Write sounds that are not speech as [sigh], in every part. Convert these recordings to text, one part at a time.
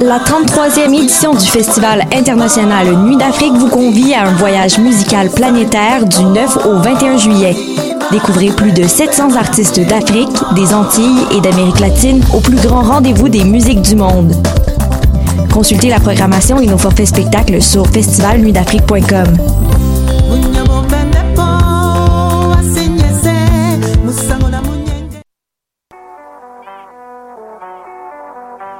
La 33e édition du Festival international Nuit d'Afrique vous convie à un voyage musical planétaire du 9 au 21 juillet. Découvrez plus de 700 artistes d'Afrique, des Antilles et d'Amérique latine au plus grand rendez-vous des musiques du monde. Consultez la programmation et nos forfaits spectacles sur festivalnuitdafrique.com.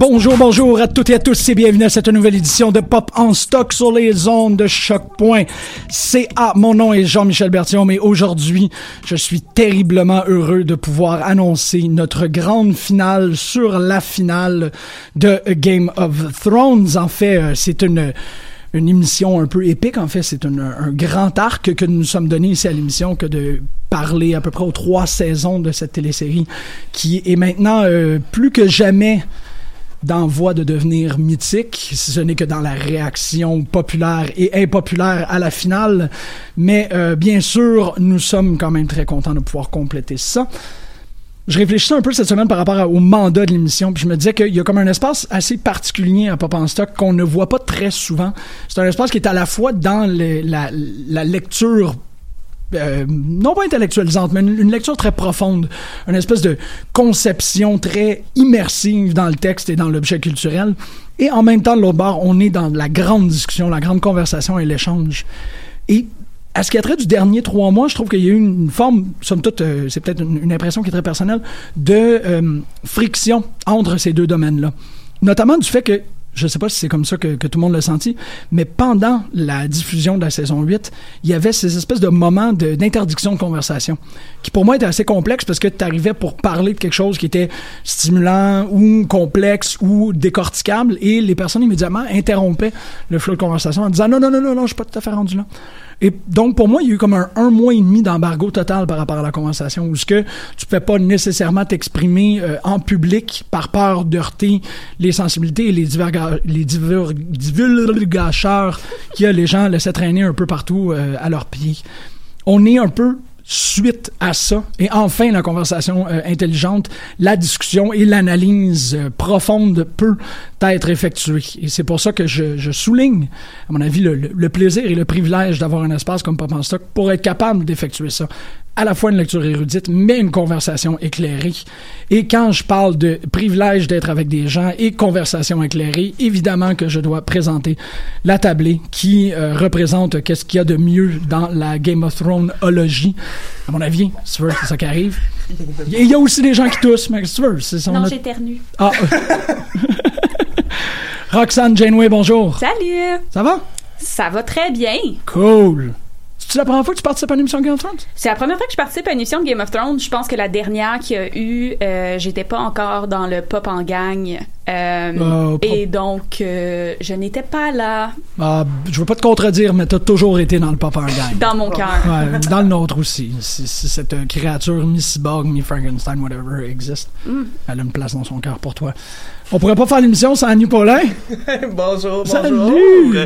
Bonjour, bonjour à toutes et à tous et bienvenue à cette nouvelle édition de Pop en stock sur les ondes de choc.ca. Mon nom est Jean-Michel Bertillon, mais aujourd'hui, je suis terriblement heureux de pouvoir annoncer notre grande finale sur la finale de Game of Thrones. En fait, euh, c'est une une émission un peu épique. En fait, c'est un, grand arc que nous nous sommes donné ici à l'émission que de parler à peu près aux trois saisons de cette télésérie qui est maintenant euh, plus que jamais dans voie de devenir mythique, si ce n'est que dans la réaction populaire et impopulaire à la finale. Mais euh, bien sûr, nous sommes quand même très contents de pouvoir compléter ça. Je réfléchissais un peu cette semaine par rapport au mandat de l'émission, puis je me disais qu'il y a comme un espace assez particulier à Pop en Stock qu'on ne voit pas très souvent. C'est un espace qui est à la fois dans la, la lecture euh, non pas intellectualisante, mais une, lecture très profonde, une espèce de conception très immersive dans le texte et dans l'objet culturel. Et en même temps, de l'autre bord, on est dans la grande discussion, la grande conversation et l'échange. Et à ce qui a trait du dernier trois mois, je trouve qu'il y a eu une forme, somme toute, euh, c'est peut-être une, une, impression qui est très personnelle, de euh, friction entre ces deux domaines-là. Notamment du fait que je ne sais pas si c'est comme ça que, que, tout le monde l'a senti, mais pendant la diffusion de la saison 8, il y avait ces espèces de moments d'interdiction de, conversation, qui pour moi étaient assez complexes parce que tu arrivais pour parler de quelque chose qui était stimulant ou complexe ou décorticable, et les personnes immédiatement interrompaient le flot de conversation en disant non, non, non, non, non, je suis pas tout à fait rendu là. Et donc, pour moi, il y a eu comme un, un mois et demi d'embargo total par rapport à la conversation, où ce que tu peux pas nécessairement t'exprimer euh, en public par peur d'heurter les sensibilités et les, diverga les divulgateurs qui a les gens laissaient traîner un peu partout euh, à leurs pieds. On est un peu suite à ça, et enfin la conversation euh, intelligente, la discussion et l'analyse euh, profonde peut être effectuée. Et c'est pour ça que je, je, souligne, à mon avis, le, le plaisir et le privilège d'avoir un espace comme Pop en Stock pour être capable d'effectuer ça à la fois une lecture érudite, mais une conversation éclairée. Et quand je parle de privilège d'être avec des gens et conversation éclairée, évidemment que je dois présenter la tablée qui euh, représente qu'est-ce qu'il y a de mieux dans la Game of Thrones ologie. À mon avis, c'est ça qui arrive. Il y a aussi des gens qui toussent, mais c'est Non, j'éternue. Ah. [laughs] Roxane Janeway, bonjour. Salut! Ça va? Ça va très bien. Cool. C'est la première fois que tu participes à une émission Game of Thrones? C'est la première fois que je participe à une émission de Game of Thrones. Je pense que la dernière qu'il y a eu, euh, j'étais pas encore dans le pop en gang. Euh, Euh, et donc, euh, je n'étais pas là Ah, je veux pas te contredire, mais t'as toujours été dans le pop en gang. dans mon cœur. Ouais, dans le nôtre aussi. Si, si cette euh, créature mi-cyborg, mi-Frankenstein, whatever, existe, Mm. elle a une place dans son cœur pour toi. On pourrait pas faire l'émission sans Annie Paulin? bonjour, bonjour. Salut!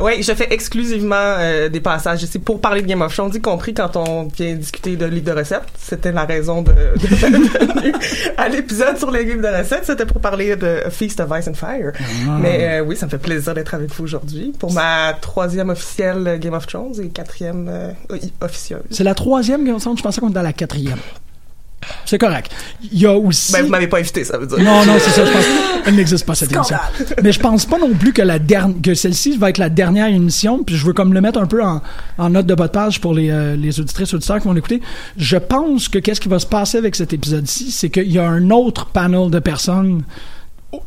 Oui, je fais exclusivement euh, des passages ici pour parler de Game of Thrones, y compris quand on vient discuter de livres de recettes. C'était la raison de, de, de- à l'épisode sur les livres de recettes, c'était pour parler de A Feast of Ice and Fire. Ah. Mais euh, oui, ça me fait plaisir d'être avec vous aujourd'hui pour ma troisième officielle Game of Thrones et quatrième euh, officieuse. C'est la troisième Game of Thrones, je pensais qu'on était dans la quatrième. C'est correct. Il y a aussi... Ben, vous m'avez pas invité, ça veut dire. Non, non, c'est ça, je pense. Elle n'existe pas, cette émission. Mais je pense pas non plus que la dernière, que celle-ci va être la dernière émission, puis je veux comme le mettre un peu en, en note de bas de page pour les, euh, les auditrices auditeurs qui vont l'écouter. Je pense que qu'est-ce qui va se passer avec cet épisode-ci, c'est qu'il y a un autre panel de personnes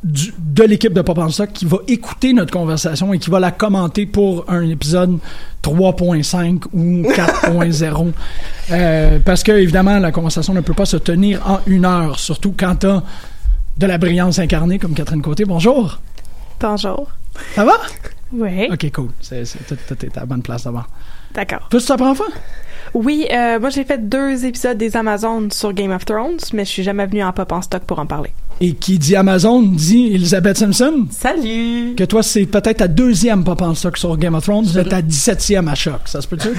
du- de l'équipe de Pop en Stock qui va écouter notre conversation et qui va la commenter pour un épisode 3.5 ou 4.0. [laughs] Euh, parce que, évidemment, la conversation ne peut pas se tenir en une heure, surtout quand t'as de la brillance incarnée comme Catherine Côté. Bonjour. Bonjour. Ça va? Oui. Ok, cool. C'est, c'est, est à la bonne place d'abord. D'accord. Toi, c'est ta première fois? Oui, euh, moi j'ai fait deux épisodes des Amazones sur Game of Thrones, mais je suis jamais venue en pop en stock pour en parler. Et qui dit Amazon dit Elizabeth Simpson. Salut! Que toi, c'est peut-être ta deuxième pop en stock sur Game of Thrones, mais ta 17e à choc. Ça se peut-tu? [laughs]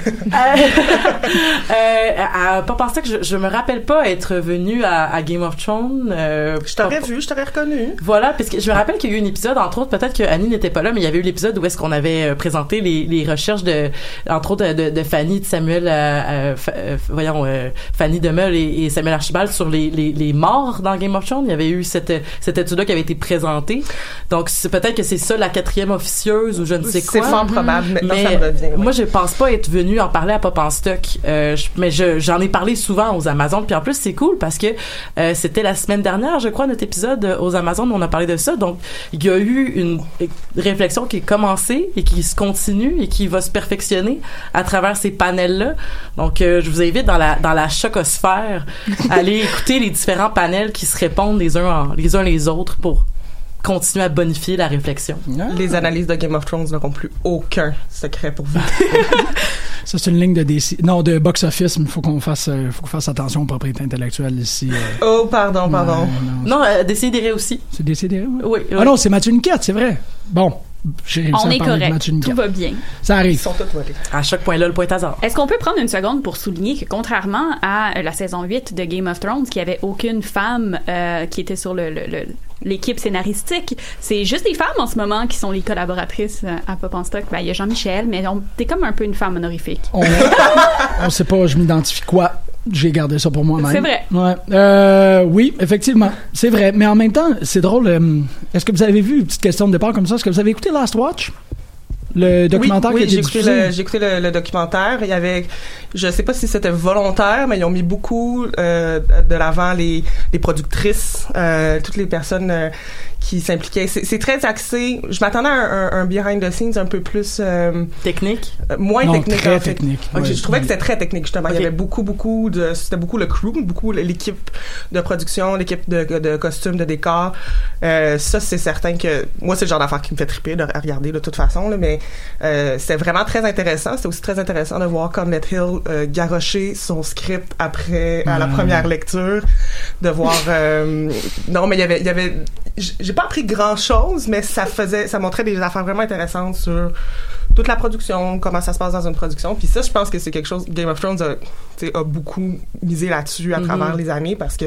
Euh, à, pas penser que je, je me rappelle pas être venu à, à Game of Thrones. Euh, Je t'aurais vu, je t'aurais reconnu. Voilà, parce que je me rappelle qu'il y a eu un épisode, entre autres, peut-être que Annie n'était pas là, mais il y avait eu l'épisode où est-ce qu'on avait euh, présenté les, les recherches de, entre autres, de, de Fanny, de Samuel, euh, euh, Fa- euh, voyons, euh, Fanny Demeul et, et Samuel Archibald sur les, les, les morts dans Game of Thrones. Il y avait eu cette, cette étude-là qui avait été présentée. Donc, c'est peut-être que c'est ça la quatrième officieuse ou je ne sais C'est quoi. fort probable. Maintenant, Mais ça me revient. moi, je pense pas être venue en parler à Pop en stock, euh, je- mais je- j'en ai parlé souvent aux Amazones. Puis en plus, c'est cool parce que euh, c'était la semaine dernière, je crois, notre épisode euh, aux Amazones où on a parlé de ça. Donc, il y a eu une réflexion qui est commencée et qui se continue et qui va se perfectionner à travers ces panels-là. Donc, euh, je vous invite dans la dans la chocosphère à aller [laughs] écouter les différents panels qui se répondent les uns les uns les autres pour continuer à bonifier la réflexion. Les analyses de Game of Thrones n'auront plus aucun secret pour vous. [laughs] Ça, c'est une ligne de DC. Non, de box-office, mais il faut qu'on fasse, euh, faut qu'on fasse attention aux propriétés intellectuelles ici. euh. Oh, pardon, pardon. Ouais, non, Non, euh, décider aussi. c'est décidé, ouais. Oui. oui. Ah non, c'est Mathieu Niquette, c'est vrai. Bon, On à est correct. Tout va bien. Ça Ils arrive. sont tous volés. À chaque point là, le point hasard. Est-ce qu'on peut prendre une seconde pour souligner que contrairement à la saison 8 de Game of Thrones, qui avait aucune femme euh, qui était sur le, le- le- l'équipe scénaristique, c'est juste des femmes en ce moment qui sont les collaboratrices euh, à Pop en Stock. Ben, il y a Jean-Michel, mais t'es comme un peu une femme honorifique. On, on sait pas, je m'identifie quoi. J'ai gardé ça pour moi-même. C'est vrai. Ouais. Euh, oui, effectivement, c'est vrai. Mais en même temps, c'est drôle. euh, Est-ce que vous avez vu, une petite question de départ comme ça, est-ce que vous avez écouté Last Watch? Le documentaire oui, oui, qui a été j'ai écouté, le, j'ai écouté le, le documentaire. Il y avait, je sais pas si c'était volontaire, mais ils ont mis beaucoup euh, de l'avant les, les productrices, euh, toutes les personnes euh, qui s'impliquaient. C'est, c'est très axé. Je m'attendais à un, un- un behind the scenes un peu plus euh, Technique? euh, moins Non, technique. très en fait. technique, ouais. Je trouvais que c'était très technique justement. Il y avait beaucoup, beaucoup de, c'était beaucoup le crew, beaucoup l'équipe de production, l'équipe de, de costumes, de décors. Euh, ça, c'est certain que moi, c'est le genre d'affaire qui me fait triper de à regarder de toute façon. Là, mais euh, c'était vraiment très intéressant. C'était aussi très intéressant de voir Cornet Hill euh, garrocher son script après à la Mm. première lecture, de voir. euh, non, mais il y avait, il y avait. J'ai pas appris grand chose, mais ça faisait, ça montrait des affaires vraiment intéressantes sur toute la production, comment ça se passe dans une production. Puis ça, je pense que c'est quelque chose. Game of Thrones a, beaucoup misé là-dessus à travers les années parce que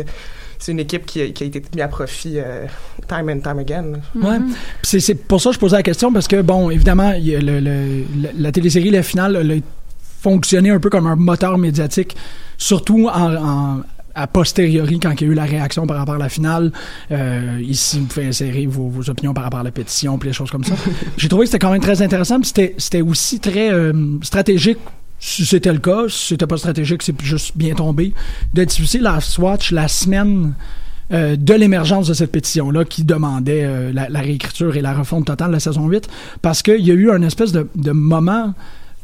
c'est une équipe qui a, qui a été mise à profit euh, time and time again. Puis C'est, c'est pour ça que je posais la question, parce que, bon, évidemment, il y a le, le- la, la télésérie La Finale elle a fonctionné un peu comme un moteur médiatique, surtout en, en- a posteriori, quand il y a eu la réaction par rapport à la finale. Euh, ici, vous pouvez insérer vos, vos opinions par rapport à la pétition, puis les choses comme ça. [laughs] J'ai trouvé que c'était quand même très intéressant, puis c'était, c'était aussi très euh, stratégique si c'était le cas, si c'était pas stratégique, c'est juste bien tombé, de diffuser la Swatch la semaine euh, de l'émergence de cette pétition-là qui demandait euh, la, la réécriture et la refonte totale de la saison 8 parce qu'il y a eu un espèce de, de moment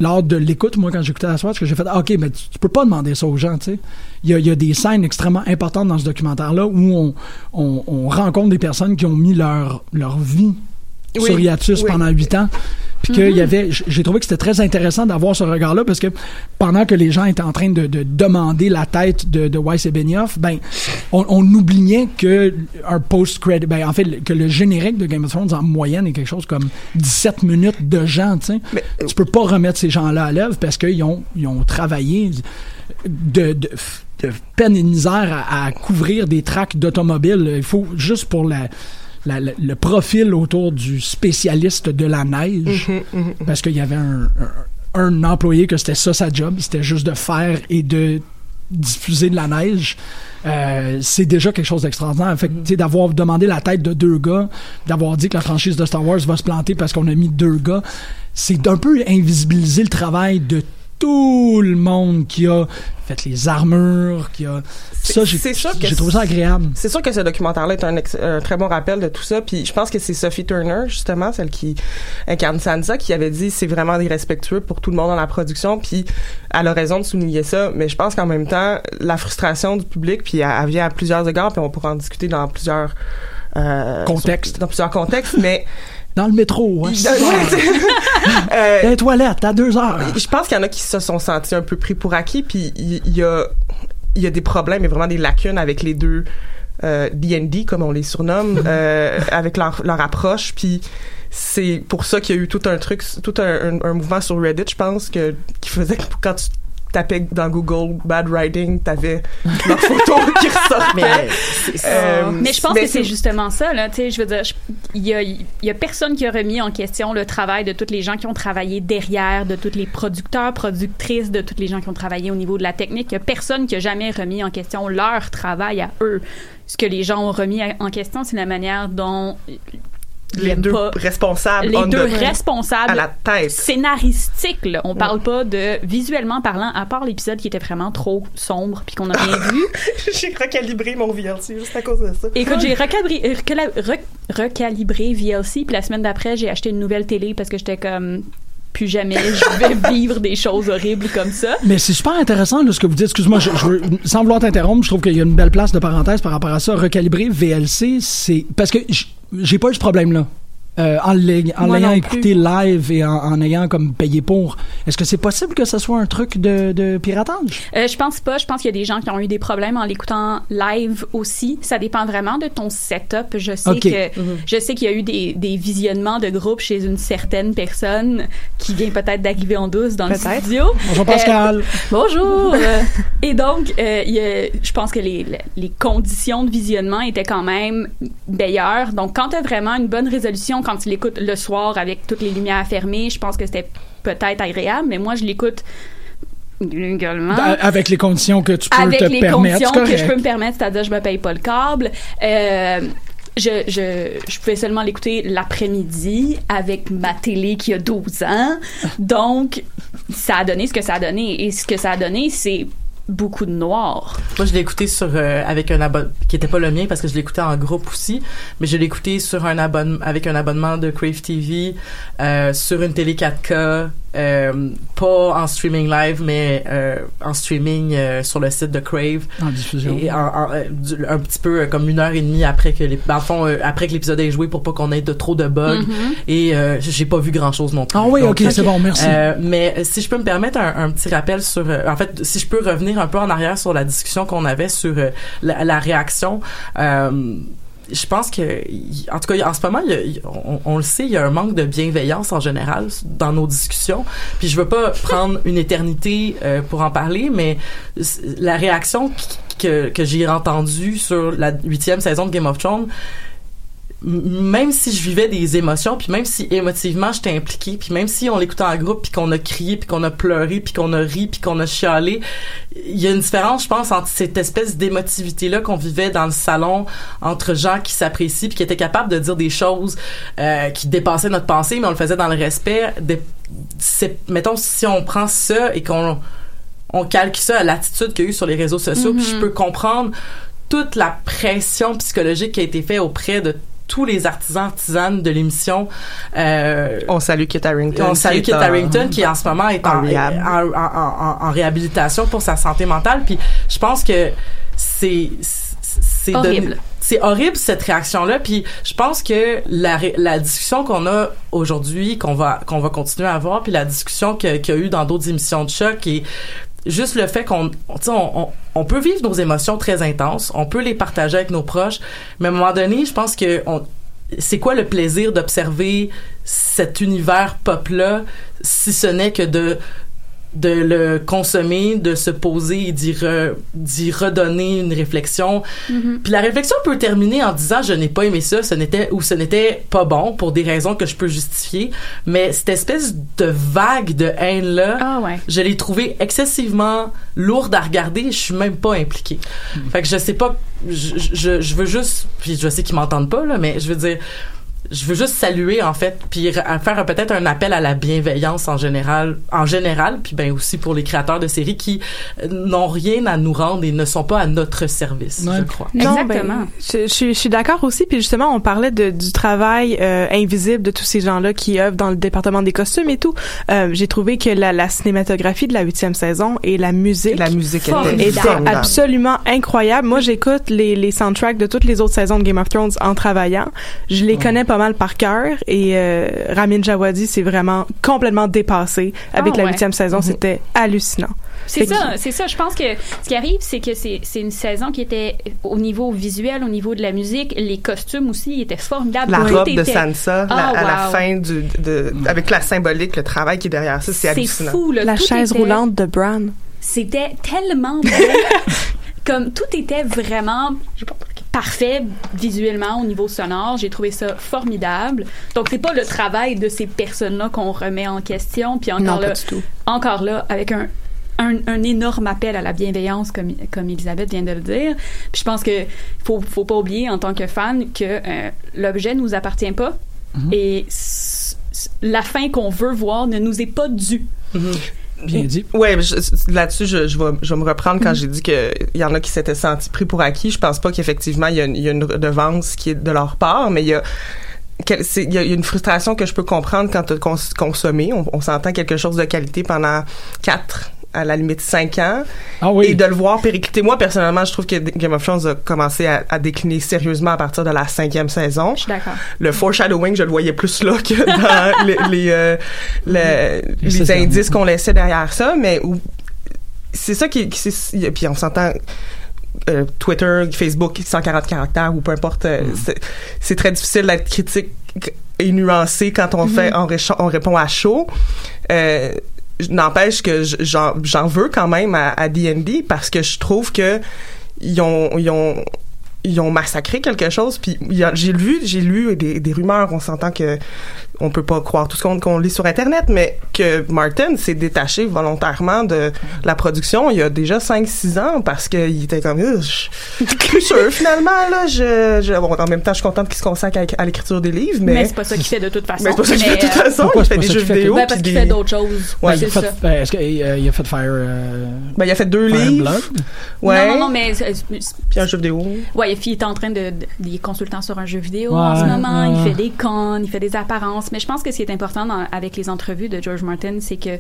lors de l'écoute, moi, quand j'écoutais la soirée, que j'ai fait OK, mais tu, tu peux pas demander ça aux gens, tu sais. Il y a, y a des scènes extrêmement importantes dans ce documentaire-là où on, on, on rencontre des personnes qui ont mis leur, leur vie Oui, sur hiatus oui. pendant huit ans. Puis qu'il y avait, j'ai trouvé que c'était très intéressant d'avoir ce regard-là parce que pendant que les gens étaient en train de, de demander la tête de, de Weiss et Benioff, ben, on, on oubliait que un post-credit, ben, en fait, que le générique de Game of Thrones en moyenne est quelque chose comme 17 minutes de gens, tu sais. Tu peux pas remettre ces gens-là à l'œuvre parce qu'ils ont, ils ont travaillé de, de, de peine et de misère à, à couvrir des tracks d'automobiles. Il faut juste pour la, la- la- le profil autour du spécialiste de la neige, parce qu'il y avait un, un, un employé que c'était ça sa job, c'était juste de faire et de diffuser de la neige. Euh, c'est déjà quelque chose d'extraordinaire. Fait que, d'avoir demandé la tête de deux gars, d'avoir dit que la franchise de Star Wars va se planter parce qu'on a mis deux gars, c'est d'un peu invisibiliser le travail de tout le monde qui a fait les armures, qui a... Ça, j'ai j'ai trouvé ça agréable. C'est sûr que ce documentaire-là est un, ex- un très bon rappel de tout ça. Puis je pense que c'est Sophie Turner, justement, celle qui incarne Sansa, qui avait dit c'est vraiment irrespectueux pour tout le monde dans la production. Puis elle a raison de souligner ça. Mais je pense qu'en même temps, la frustration du public, puis elle, elle vient à plusieurs égards, puis on pourra en discuter dans plusieurs euh, Contextes. dans plusieurs contextes, [laughs] mais Dans le métro, hein, [laughs] Euh, Dans les toilettes, à deux heures. je pense qu'il y en a qui se sont sentis un peu pris pour acquis, puis il y, a y a des problèmes et vraiment des lacunes avec les deux euh, D&D comme on les surnomme, [laughs] euh, avec leur, leur approche, puis c'est pour ça qu'il y a eu tout un truc, tout un, un- un mouvement sur Reddit, je pense, que qui faisait que quand tu tapais dans Google bad writing, t'avais leur [laughs] photo qui ressortait. Mais Euh, mais je pense mais que c'est justement ça, là. Tu sais, je veux dire, il y a, il y a personne qui a remis en question le travail de tous les gens qui ont travaillé derrière, de tous les producteurs, productrices, de tous les gens qui ont travaillé au niveau de la technique. Il y a personne qui a jamais remis en question leur travail à eux. Ce que les gens ont remis à- en question, c'est la manière dont les deux pas- responsables, les deux responsables à la tête. scénaristiques. Là. On parle pas de visuellement parlant, à part l'épisode qui était vraiment trop sombre puis qu'on a rien vu. [laughs] J'ai recalibré mon VLC juste à cause de ça. Écoute, j'ai euh, recala- rec- recalibré VLC, puis la semaine d'après, j'ai acheté une nouvelle télé parce que j'étais comme plus jamais je vais [laughs] vivre des choses horribles comme ça. Mais c'est super intéressant là, ce que vous dites. Excuse-moi, sans vouloir t'interrompre, je trouve qu'il y a une belle place de parenthèse par rapport à ça. Recalibrer VLC, c'est parce que j'ai pas eu ce problème-là. Euh, en l'ayant écouté live et en, en ayant comme payé pour, est-ce que c'est possible que ce soit un truc de, de piratage? Euh, je pense pas. Je pense qu'il y a des gens qui ont eu des problèmes en l'écoutant live aussi. Ça dépend vraiment de ton setup. Je sais que Mhm. je sais qu'il y a eu des, des visionnements de groupe chez une certaine personne qui vient peut-être d'arriver en douce dans le studio. Bonjour, Pascal. Euh, bonjour. [laughs] Euh, et donc, euh, il y a- je pense que les, les conditions de visionnement étaient quand même meilleures. Donc, quand tu as vraiment une bonne résolution, quand tu l'écoutes le soir avec toutes les lumières fermées, je pense que c'était peut-être agréable. Mais moi, je l'écoute Avec les conditions que tu peux Avec te les permettre. conditions que je peux me permettre, c'est-à-dire je me paye pas le câble. Euh, je, je, je pouvais seulement l'écouter l'après-midi avec ma télé qui a 12 ans. Donc, ça a donné ce que ça a donné. Et ce que ça a donné, c'est beaucoup de noir. Moi, je l'ai écouté sur euh, avec un abonnement qui était pas le mien parce que je l'écoutais en groupe aussi, mais je l'ai écouté sur un abonnement avec un abonnement de Crave TV euh, sur une télé 4K, euh, pas en streaming live, mais euh, en streaming euh, sur le site de Crave. En diffusion. Et en- en- euh, du- un petit peu euh, comme une heure et demie après que les, dans le fond, euh, après que l'épisode ait joué pour pas qu'on ait de trop de bugs. Mhm. Et euh, j'ai pas vu grand chose non plus. Ah oui, Donc, ok, c'est bon, merci. euh, mais si je peux me permettre un, un petit rappel sur, euh, en fait, si je peux revenir un peu en arrière sur la discussion qu'on avait sur euh, la, la réaction. Euh, je pense que, en tout cas, en ce moment, on, le sait, il y a un manque de bienveillance en général dans nos discussions. Puis je veux pas [laughs] prendre une éternité euh, pour en parler, mais la réaction que, j'ai entendue sur la huitième saison de Game of Thrones, même si je vivais des émotions, puis même si émotivement j'étais impliquée, puis même si on l'écoutait en groupe, puis qu'on a crié, puis qu'on a pleuré, puis qu'on a ri, puis qu'on a chialé, il y a une différence, je pense, entre cette espèce d'émotivité-là qu'on vivait dans le salon entre gens qui s'apprécient, puis qui étaient capables de dire des choses euh, qui dépassaient notre pensée, mais on le faisait dans le respect. De, mettons, si on prend ça et qu'on on calque ça à l'attitude qu'il y a eu sur les réseaux sociaux, puis je peux comprendre toute la pression psychologique qui a été faite auprès de tous les artisans artisanes de l'émission. Euh, on salue Kit Harrington. On salue Kit Harrington qui en ce moment est en, en rehab. en, en- en- en réhabilitation pour sa santé mentale. Puis je pense que c'est c'est Horrible. c'est horrible cette réaction là puis je pense que la, discussion qu'on a aujourd'hui qu'on va qu'on va continuer à avoir puis la discussion qu'il y a eu dans d'autres émissions de choc et juste le fait qu'on on, on, on, peut vivre nos émotions très intenses on peut les partager avec nos proches mais à un moment donné je pense que on, c'est quoi le plaisir d'observer cet univers pop là si ce n'est que de de le consommer, de se poser et d'y, re- d'y redonner une réflexion. Puis la réflexion peut terminer en disant je n'ai pas aimé ça, ce n'était ou ce n'était pas bon pour des raisons que je peux justifier, mais cette espèce de vague de haine là, Ah ouais. je l'ai trouvée excessivement lourde à regarder, je suis même pas impliquée. Fait que je sais pas je, je, je veux juste puis je sais qu'ils m'entendent pas là, mais je veux dire je veux juste saluer en fait puis faire peut-être un appel à la bienveillance en général en général puis ben aussi pour les créateurs de séries qui euh, n'ont rien à nous rendre et ne sont pas à notre service je crois Non, Exactement. ben, je, je, suis- je suis d'accord aussi. Puis justement, on parlait de, du travail euh, invisible de tous ces gens-là qui œuvrent dans le département des costumes et tout. Euh, J'ai trouvé que la, la cinématographie de la huitième saison et la musique, La musique était absolument incroyable. Moi, j'écoute les, les soundtracks de toutes les autres saisons de Game of Thrones en travaillant. Je les connais pas mal par cœur et euh, Ramin Djawadi s'est vraiment complètement dépassé avec Ah, la ouais. huitième saison. C'était hallucinant. C'est ça, c'est ça. Je pense que ce qui arrive, c'est que c'est c'est une saison qui était au niveau visuel, au niveau de la musique, les costumes aussi étaient formidables. La robe de Sansa, Ah, la- à la fin du, de, avec la symbolique, le travail qui est derrière ça, c'est C'est hallucinant. fou, là. La chaise était- roulante de Bran. C'était tellement [laughs] bien. Comme tout était vraiment parfait visuellement au niveau sonore. J'ai trouvé ça formidable. Donc, c'est pas le travail de ces personnes-là qu'on remet en question. Puis encore Non, pas là, du tout. encore là, avec un, un, un énorme appel à la bienveillance, comme, comme Elisabeth vient de le dire. Puis je pense que faut, faut pas oublier, en tant que fan, que euh, l'objet nous appartient pas. Et s- s- la fin qu'on veut voir ne nous est pas due. Bien dit. Je- là-dessus, je, je, vais, je vais me reprendre quand j'ai dit qu'il y en a qui s'étaient sentis pris pour acquis. Je pense pas qu'effectivement, il y, a une- il y a une redevance qui est de leur part, mais il y a il y a une frustration que je peux comprendre quand tu as cons- consommé. On, on s'entend quelque chose de qualité pendant quatre à la limite cinq ans Ah oui. et de le voir péricliter. Moi, personnellement, je trouve que Game of Thrones a commencé à, à décliner sérieusement à partir de la cinquième saison. Je suis d'accord. Le foreshadowing, je le voyais plus là que [laughs] dans les, les, euh, les indices qu'on laissait derrière ça, mais c'est ça qui, puis on s'entend euh, Twitter, Facebook, 140 caractères ou peu importe, euh, c'est- c'est très difficile d'être critique et nuancé quand on fait, on, on répond à chaud. Euh, N'empêche que j'en veux quand même à, D&D parce que je trouve que ils ont, ils ont ils ont massacré quelque chose. Puis j'ai lu j'ai lu des, des rumeurs on s'entend que on peut pas croire tout ce qu'on lit sur internet mais que Martin s'est détaché volontairement de la production il y a déjà 5 6 ans parce qu'il était comme Euh, je suis plus sûr finalement là je, je bon, en même temps je suis contente qu'il se consacre à, à l'écriture des livres mais, Mais, c'est pas ça qu'il fait de toute façon. mais c'est pas ça qu'il fait de toute euh, façon Pourquoi il fait des jeux vidéo ben, parce puis qu'il des- fait d'autres choses. Ouais, c'est il, a fait, ça. ben, est-ce qu'il a, il a fait Fire, euh, ben, il a fait deux Fire livres Blood? ouais Non, non, non, mais puis un jeu vidéo Ouais, il est en train de, de- il est consultant sur un jeu vidéo Ouais, en ce moment. Il fait des cons, il fait des apparences. Mais je pense que ce qui est important dans- avec les entrevues de George Martin, c'est que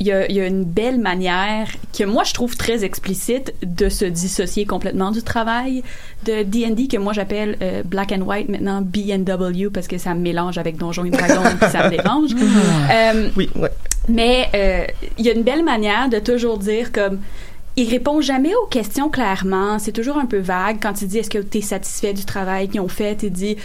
il y, a, il y a une belle manière que moi je trouve très explicite de se dissocier complètement du travail de D&D que moi j'appelle euh, Black and White maintenant B&W parce que ça me mélange avec Donjons et Dragons puis ça me dérange. [laughs] Euh, oui ouais mais euh, il y a une belle manière de toujours dire comme il répond jamais aux questions clairement. C'est toujours un peu vague. Quand il dit est-ce que tu es satisfait du travail qu'ils ont fait, il dit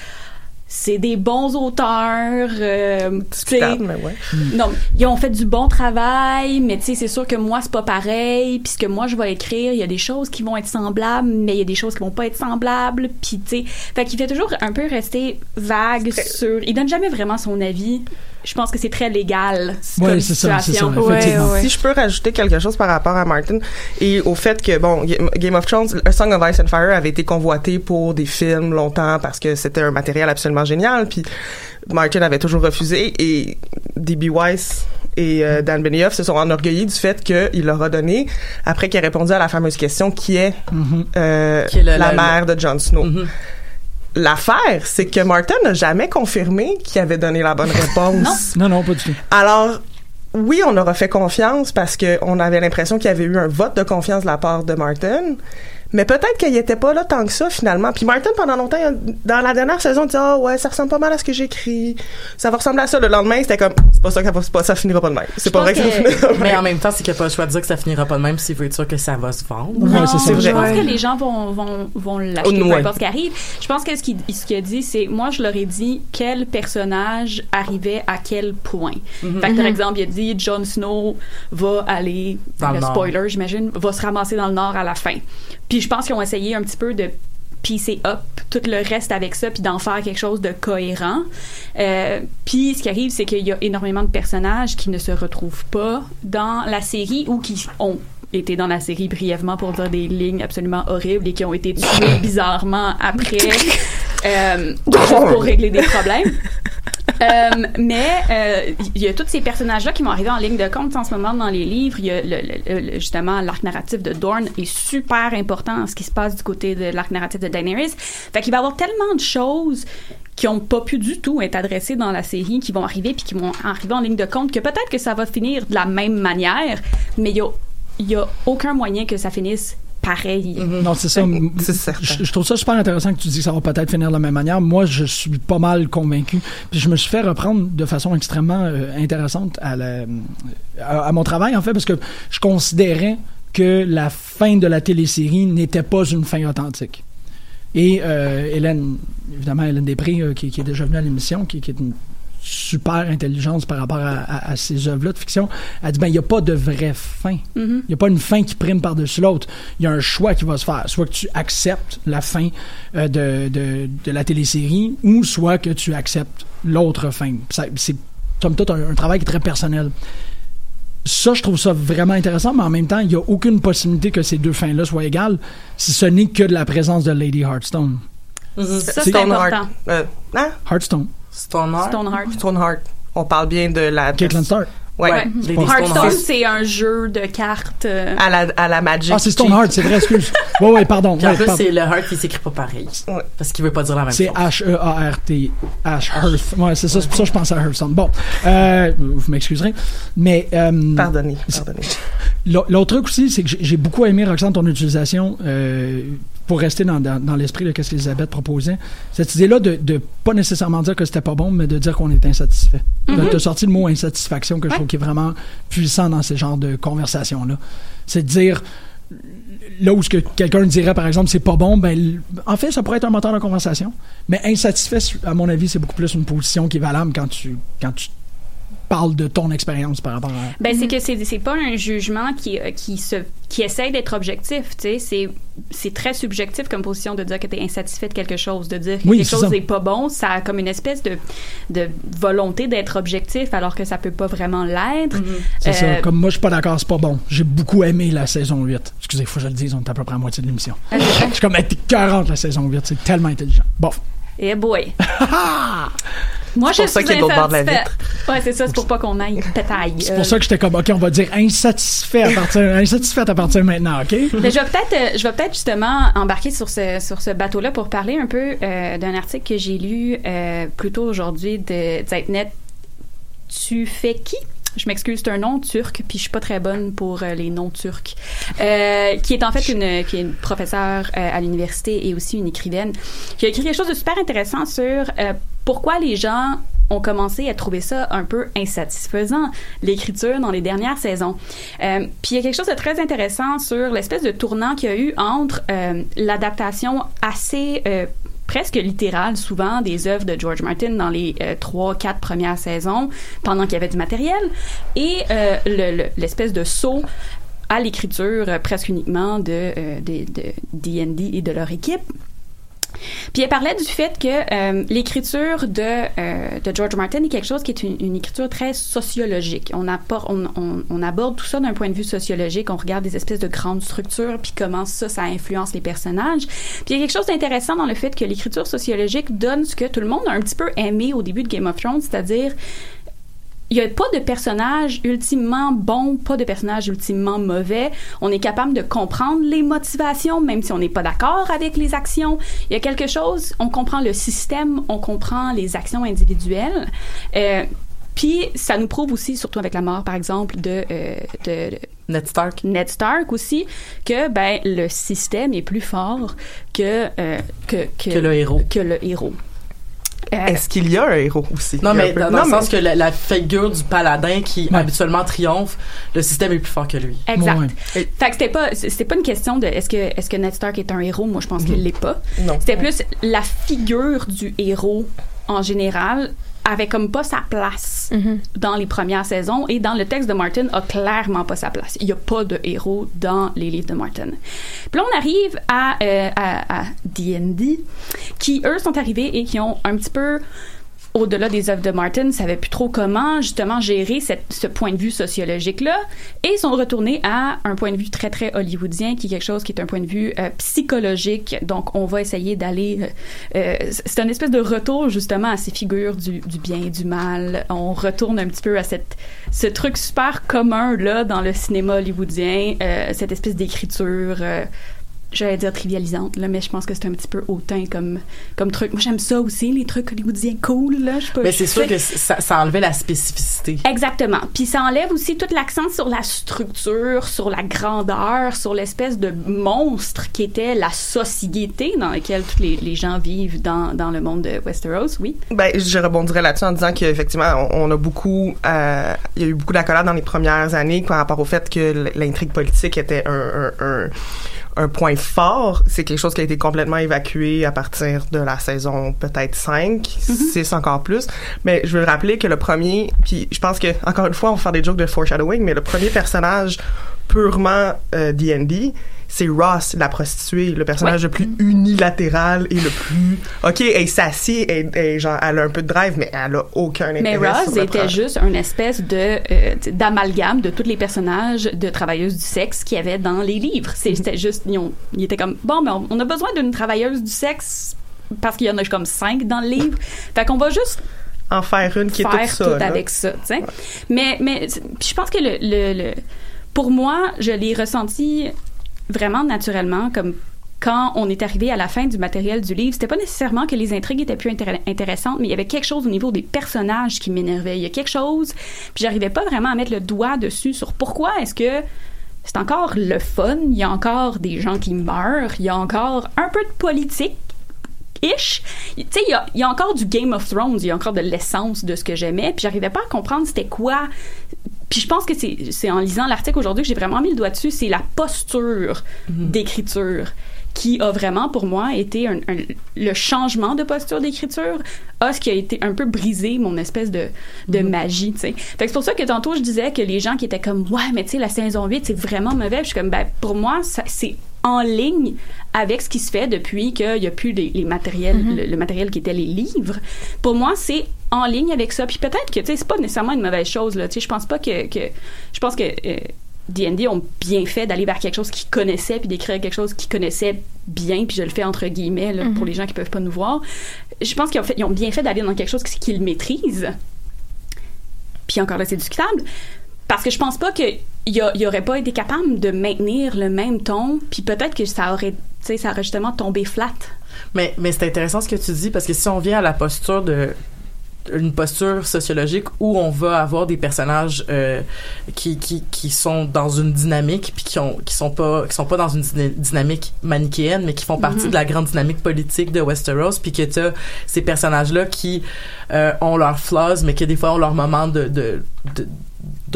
c'est des bons auteurs. euh, tu sais. Discutable, mais ouais. Non, ils ont fait du bon travail, mais tu sais, c'est sûr que moi, c'est pas pareil. Puis ce que moi, je vais écrire, il y a des choses qui vont être semblables, mais il y a des choses qui vont pas être semblables. Puis tu sais, fait qu'il fait toujours un peu rester vague sur... Il donne jamais vraiment son avis. Je pense que c'est très légal Ouais, comme c'est ça, c'est ça, situation. effectivement. Si je peux rajouter quelque chose par rapport à Martin et au fait que bon Ga- Game of Thrones, A Song of Ice and Fire avait été convoité pour des films longtemps parce que c'était un matériel absolument génial puis Martin avait toujours refusé et D.B. Weiss et euh, Dan Benioff se sont enorgueillis du fait qu'il leur a donné, après qu'il a répondu à la fameuse question qui est, euh, Qui est le- la le- mère de Jon Snow. Mhm. L'affaire, c'est que Martin n'a jamais confirmé qu'il avait donné la bonne réponse. Non, non, pas du tout. Alors, oui, on aura fait confiance parce qu'on avait l'impression qu'il y avait eu un vote de confiance de la part de Martin. Mais peut-être qu'il était pas là tant que ça, finalement. Puis Martin, pendant longtemps, dans la dernière saison, il disait, ah ouais, ça ressemble pas mal à ce que j'écris. Ça va ressembler à ça. Le lendemain, c'était comme, c'est pas ça que ça, va- pas, ça finira pas de même. C'est pas pense vrai que, ça que- finira de Mais en même. même temps, c'est qu'il n'y a pas le choix de dire que ça finira pas de même s'il veut être sûr que ça va se vendre. Non, c'est je vrai. pense Ouais. que les gens vont, vont, vont l'acheter, Ouais. peu importe ce qui arrive. Je pense que ce qu'il a dit, c'est moi, je leur ai dit quel personnage arrivait à quel point. Mhm. Fait que, par Mhm. exemple, il a dit Jon Snow va aller, Dans le spoiler, j'imagine, va se ramasser dans le Nord à la fin. Puis je pense qu'ils ont essayé un petit peu de pisser up tout le reste avec ça puis d'en faire quelque chose de cohérent. Euh, puis ce qui arrive, c'est qu'il y a énormément de personnages qui ne se retrouvent pas dans la série ou qui ont été dans la série brièvement pour dire des lignes absolument horribles et qui ont été tués bizarrement après [laughs] euh, pour régler des problèmes. Euh, mais euh, il y a tous ces personnages-là qui vont arriver en ligne de compte en ce moment dans les livres. Il y a justement l'arc narratif de Dorne est super important ce qui se passe du côté de l'arc narratif de Daenerys. Fait qu'il va y avoir tellement de choses qui ont pas pu du tout être adressées dans la série, qui vont arriver puis qui vont arriver en ligne de compte, que peut-être que ça va finir de la même manière, mais il y il y a aucun moyen que ça finisse pareil. Non, c'est ça. Je, je trouve ça super intéressant que tu dis que ça va peut-être finir de la même manière. Moi, je suis pas mal convaincu. Puis je me suis fait reprendre de façon extrêmement euh, intéressante à, la- à, à mon travail, en fait, parce que je considérais que la fin de la télésérie n'était pas une fin authentique. Et euh, Hélène, évidemment, Hélène Després, euh, qui, qui est déjà venue à l'émission, qui, qui est une super intelligence par rapport à, à- à ces œuvres-là de fiction, elle dit ben il n'y a pas de vraie fin. Il Mhm. n'y a pas une fin qui prime par-dessus l'autre. Il y a un choix qui va se faire. Soit que tu acceptes la fin euh, de, de, de la télésérie, ou soit que tu acceptes l'autre fin. C'est, somme toute, un, un travail qui est très personnel. Ça, je trouve ça vraiment intéressant, mais en même temps, il n'y a aucune possibilité que ces deux fins-là soient égales si ce n'est que de la présence de Lady Hearthstone. Ça, c'est important. Euh, hein? Hearthstone. Stoneheart. Stoneheart. Stoneheart. On parle bien de la... Caitlin Stark. Ouais. Ouais. C'est pas- Hearthstone, Stoneheart. c'est un jeu de cartes. euh, À la, à la Magic. Ah, c'est Stoneheart, c'est vrai, excuse. Oui, oui, pardon. Puis en Ouais, plus, c'est le Heart qui s'écrit pas pareil. Parce qu'il veut pas dire la même C'est chose. H-E-A-R-T. H-Hearth. Ouais, c'est ça. C'est pour ça que je pense à Hearthstone. Bon. Euh, vous m'excuserez. Mais. Euh, Pardonnez, pardonnez. L'au- L'autre truc aussi, c'est que j'ai- beaucoup aimé, Roxane, ton utilisation, euh, pour rester dans, dans, dans l'esprit de ce qu'Elisabeth proposait. Cette idée-là de, de pas nécessairement dire que c'était pas bon, mais de dire qu'on est insatisfait. Mhm. Tu as sorti le mot insatisfaction que je trouve qui est vraiment puissant dans ces genres de conversations-là. C'est de dire là où ce que quelqu'un dirait par exemple c'est pas bon ben en fait ça pourrait être un moteur de conversation mais insatisfait à mon avis c'est beaucoup plus une position qui est valable quand tu quand tu parles de ton expérience par rapport à Ben, c'est que c'est, c'est pas un jugement qui, euh, qui, se, qui essaye d'être objectif, tu sais. C'est, c'est très subjectif comme position de dire que tu es insatisfait de quelque chose. De dire que Oui, quelque chose n'est pas bon, ça a comme une espèce de, de volonté d'être objectif alors que ça peut pas vraiment l'être. C'est ça. Euh, Comme moi, je suis pas d'accord, c'est pas bon. J'ai beaucoup aimé la saison 8. Excusez, faut que je le dise, on est à peu près à moitié de l'émission. [laughs] Je suis comme, elle était 40 la saison 8. C'est tellement intelligent. Bon. Eh boy. [laughs] Moi, C'est je pour ça suis qu'il est de l'autre bord de la insatisfaite. Ouais, c'est ça, c'est pour pas qu'on aille [laughs] pétaille. C'est Euh, pour ça que j'étais comme, OK, on va dire insatisfait à partir, [laughs] insatisfaite à partir de maintenant, OK? Mais je vais peut-être, euh, je vais peut-être justement embarquer sur ce sur ce bateau-là pour parler un peu euh, d'un article que j'ai lu euh, plus tôt aujourd'hui de Zeitnet. Tu fais qui? Je m'excuse, c'est un nom turc, puis je suis pas très bonne pour euh, les noms turcs. Euh, qui est en fait une, qui est une professeure euh, à l'université et aussi une écrivaine, qui a écrit quelque chose de super intéressant sur pourquoi les gens ont commencé à trouver ça un peu insatisfaisant, l'écriture dans les dernières saisons. Puis il y a quelque chose de très intéressant sur l'espèce de tournant qu'il y a eu entre l'adaptation assez presque littérale souvent des œuvres de George Martin dans les euh, trois, quatre premières saisons, pendant qu'il y avait du matériel, et euh, le- le- l'espèce de saut à l'écriture euh, presque uniquement de des- de D&D et de leur équipe. Puis elle parlait du fait que euh, l'écriture de, euh, de George Martin est quelque chose qui est une, une écriture très sociologique. On, appor- on, on, on aborde tout ça d'un point de vue sociologique. On regarde des espèces de grandes structures, puis comment ça, ça influence les personnages. Puis il y a quelque chose d'intéressant dans le fait que l'écriture sociologique donne ce que tout le monde a un petit peu aimé au début de Game of Thrones, c'est-à-dire il n'y a pas de personnage ultimement bon, pas de personnage ultimement mauvais. On est capable de comprendre les motivations, même si on n'est pas d'accord avec les actions. Il y a quelque chose, on comprend le système, on comprend les actions individuelles. Euh, puis ça nous prouve aussi, surtout avec la mort, par exemple, de, euh, de, de Ned Stark. Ned Stark aussi, que ben le système est plus fort que euh, que, Que le héros. Que le héros. Euh, Est-ce qu'il y a un héros aussi? Non, mais peu- dans, dans Non, le mais- sens que la, la figure du paladin qui habituellement triomphe, le système est plus fort que lui. Exact. Fait que c'était pas c'était pas une question de est-ce que est-ce que Ned Stark est un héros? Moi je pense qu'il l'est pas. Non. C'était plus la figure du héros en général avait comme pas sa place dans les premières saisons et dans le texte de Martin a clairement pas sa place. Il y a pas de héros dans les livres de Martin. Puis là on arrive à euh, à à D&D qui eux sont arrivés et qui ont un petit peu au-delà des œuvres de Martin, ne savaient plus trop comment justement gérer cette, ce point de vue sociologique-là et sont retournés à un point de vue très très hollywoodien qui est quelque chose qui est un point de vue euh, psychologique. Donc on va essayer d'aller... euh, euh, c'est une espèce de retour justement à ces figures du, du bien et du mal. On retourne un petit peu à cette, ce truc super commun là dans le cinéma hollywoodien, euh, cette espèce d'écriture... j'allais dire trivialisante là mais je pense que c'est un petit peu hautain comme comme truc moi j'aime ça aussi les trucs hollywoodiens cool là je sais pas Mais c'est sûr que ça, ça enlevait la spécificité. Exactement. Puis ça enlève aussi tout l'accent sur la structure, sur la grandeur, sur l'espèce de monstre qui était la société dans laquelle tous les, les gens vivent dans, dans le monde de Westeros, oui. Ben, je rebondirais là-dessus en disant qu'effectivement, on, on a beaucoup, euh, il y a eu beaucoup d'accolades dans les premières années par rapport au fait que l'intrigue politique était un, un, un, un point fort. C'est quelque chose qui a été complètement évacué à partir de la saison peut-être 5, 6 encore plus. Mais je veux rappeler que le premier, puis je pense que, encore une fois, on va faire des jokes de foreshadowing, mais le premier personnage purement euh, D&D, c'est Ross, la prostituée, le personnage le plus unilatéral et le plus... OK, elle s'assied, elle, elle, genre, elle a un peu de drive, mais elle a aucun intérêt Mais Ross sur était juste une espèce de euh, d'amalgame de tous les personnages de travailleuses du sexe qu'il y avait dans les livres. C'est- C'était juste, ils, ont, ils étaient comme bon, mais on, on a besoin d'une travailleuse du sexe parce qu'il y en a comme cinq dans le livre. [laughs] Fait qu'on va juste En faire une qui est toute ça. là. avec ça. Mais, mais je pense que le, le, le- pour moi, je l'ai ressenti vraiment naturellement, comme quand on est arrivé à la fin du matériel du livre, c'était pas nécessairement que les intrigues étaient plus intér- intéressantes, mais il y avait quelque chose au niveau des personnages qui m'énervait. Il y a quelque chose, puis j'arrivais pas vraiment à mettre le doigt dessus sur pourquoi est-ce que c'est encore le fun, il y a encore des gens qui meurent, il y a encore un peu de politique ish. Tu sais, il il y a encore du Game of Thrones, il y a encore de l'essence de ce que j'aimais, puis j'arrivais pas à comprendre c'était quoi. Puis je pense que c'est c'est en lisant l'article aujourd'hui que j'ai vraiment mis le doigt dessus, c'est la posture d'écriture qui a vraiment pour moi été un, un- le changement de posture d'écriture a ce qui a été un peu brisé mon espèce de, de magie tu sais. Fait c'est pour ça que tantôt je disais que les gens qui étaient comme ouais mais tu sais la saison 8 c'est vraiment mauvais. Puis je suis comme ben pour moi c'est en ligne avec ce qui se fait depuis qu'il y a plus les, les matériels le, le matériel qui était les livres. Pour moi c'est en ligne avec ça. Puis peut-être que tu sais c'est pas nécessairement une mauvaise chose là. Tu sais je pense pas que, que je pense que euh, D&D ont bien fait d'aller vers quelque chose qu'ils connaissaient puis d'écrire quelque chose qu'ils connaissaient bien puis je le fais entre guillemets là, pour les gens qui peuvent pas nous voir. Je pense qu'ils ont, fait, ils ont bien fait d'aller dans quelque chose qu'ils maîtrisent. Puis encore là c'est discutable. Parce que je pense pas que il y, a- il y aurait pas été capable de maintenir le même ton puis peut-être que ça aurait tu sais ça aurait justement tombé flat Mais, mais c'est intéressant ce que tu dis parce que si on vient à la posture de une posture sociologique où on va avoir des personnages euh, qui, qui, qui sont dans une dynamique puis qui ont qui sont pas qui sont pas dans une dyna- dynamique manichéenne mais qui font partie Mhm. de la grande dynamique politique de Westeros puis que tu ces personnages là qui euh, ont leurs flaws mais qui des fois ont leur moment de de, de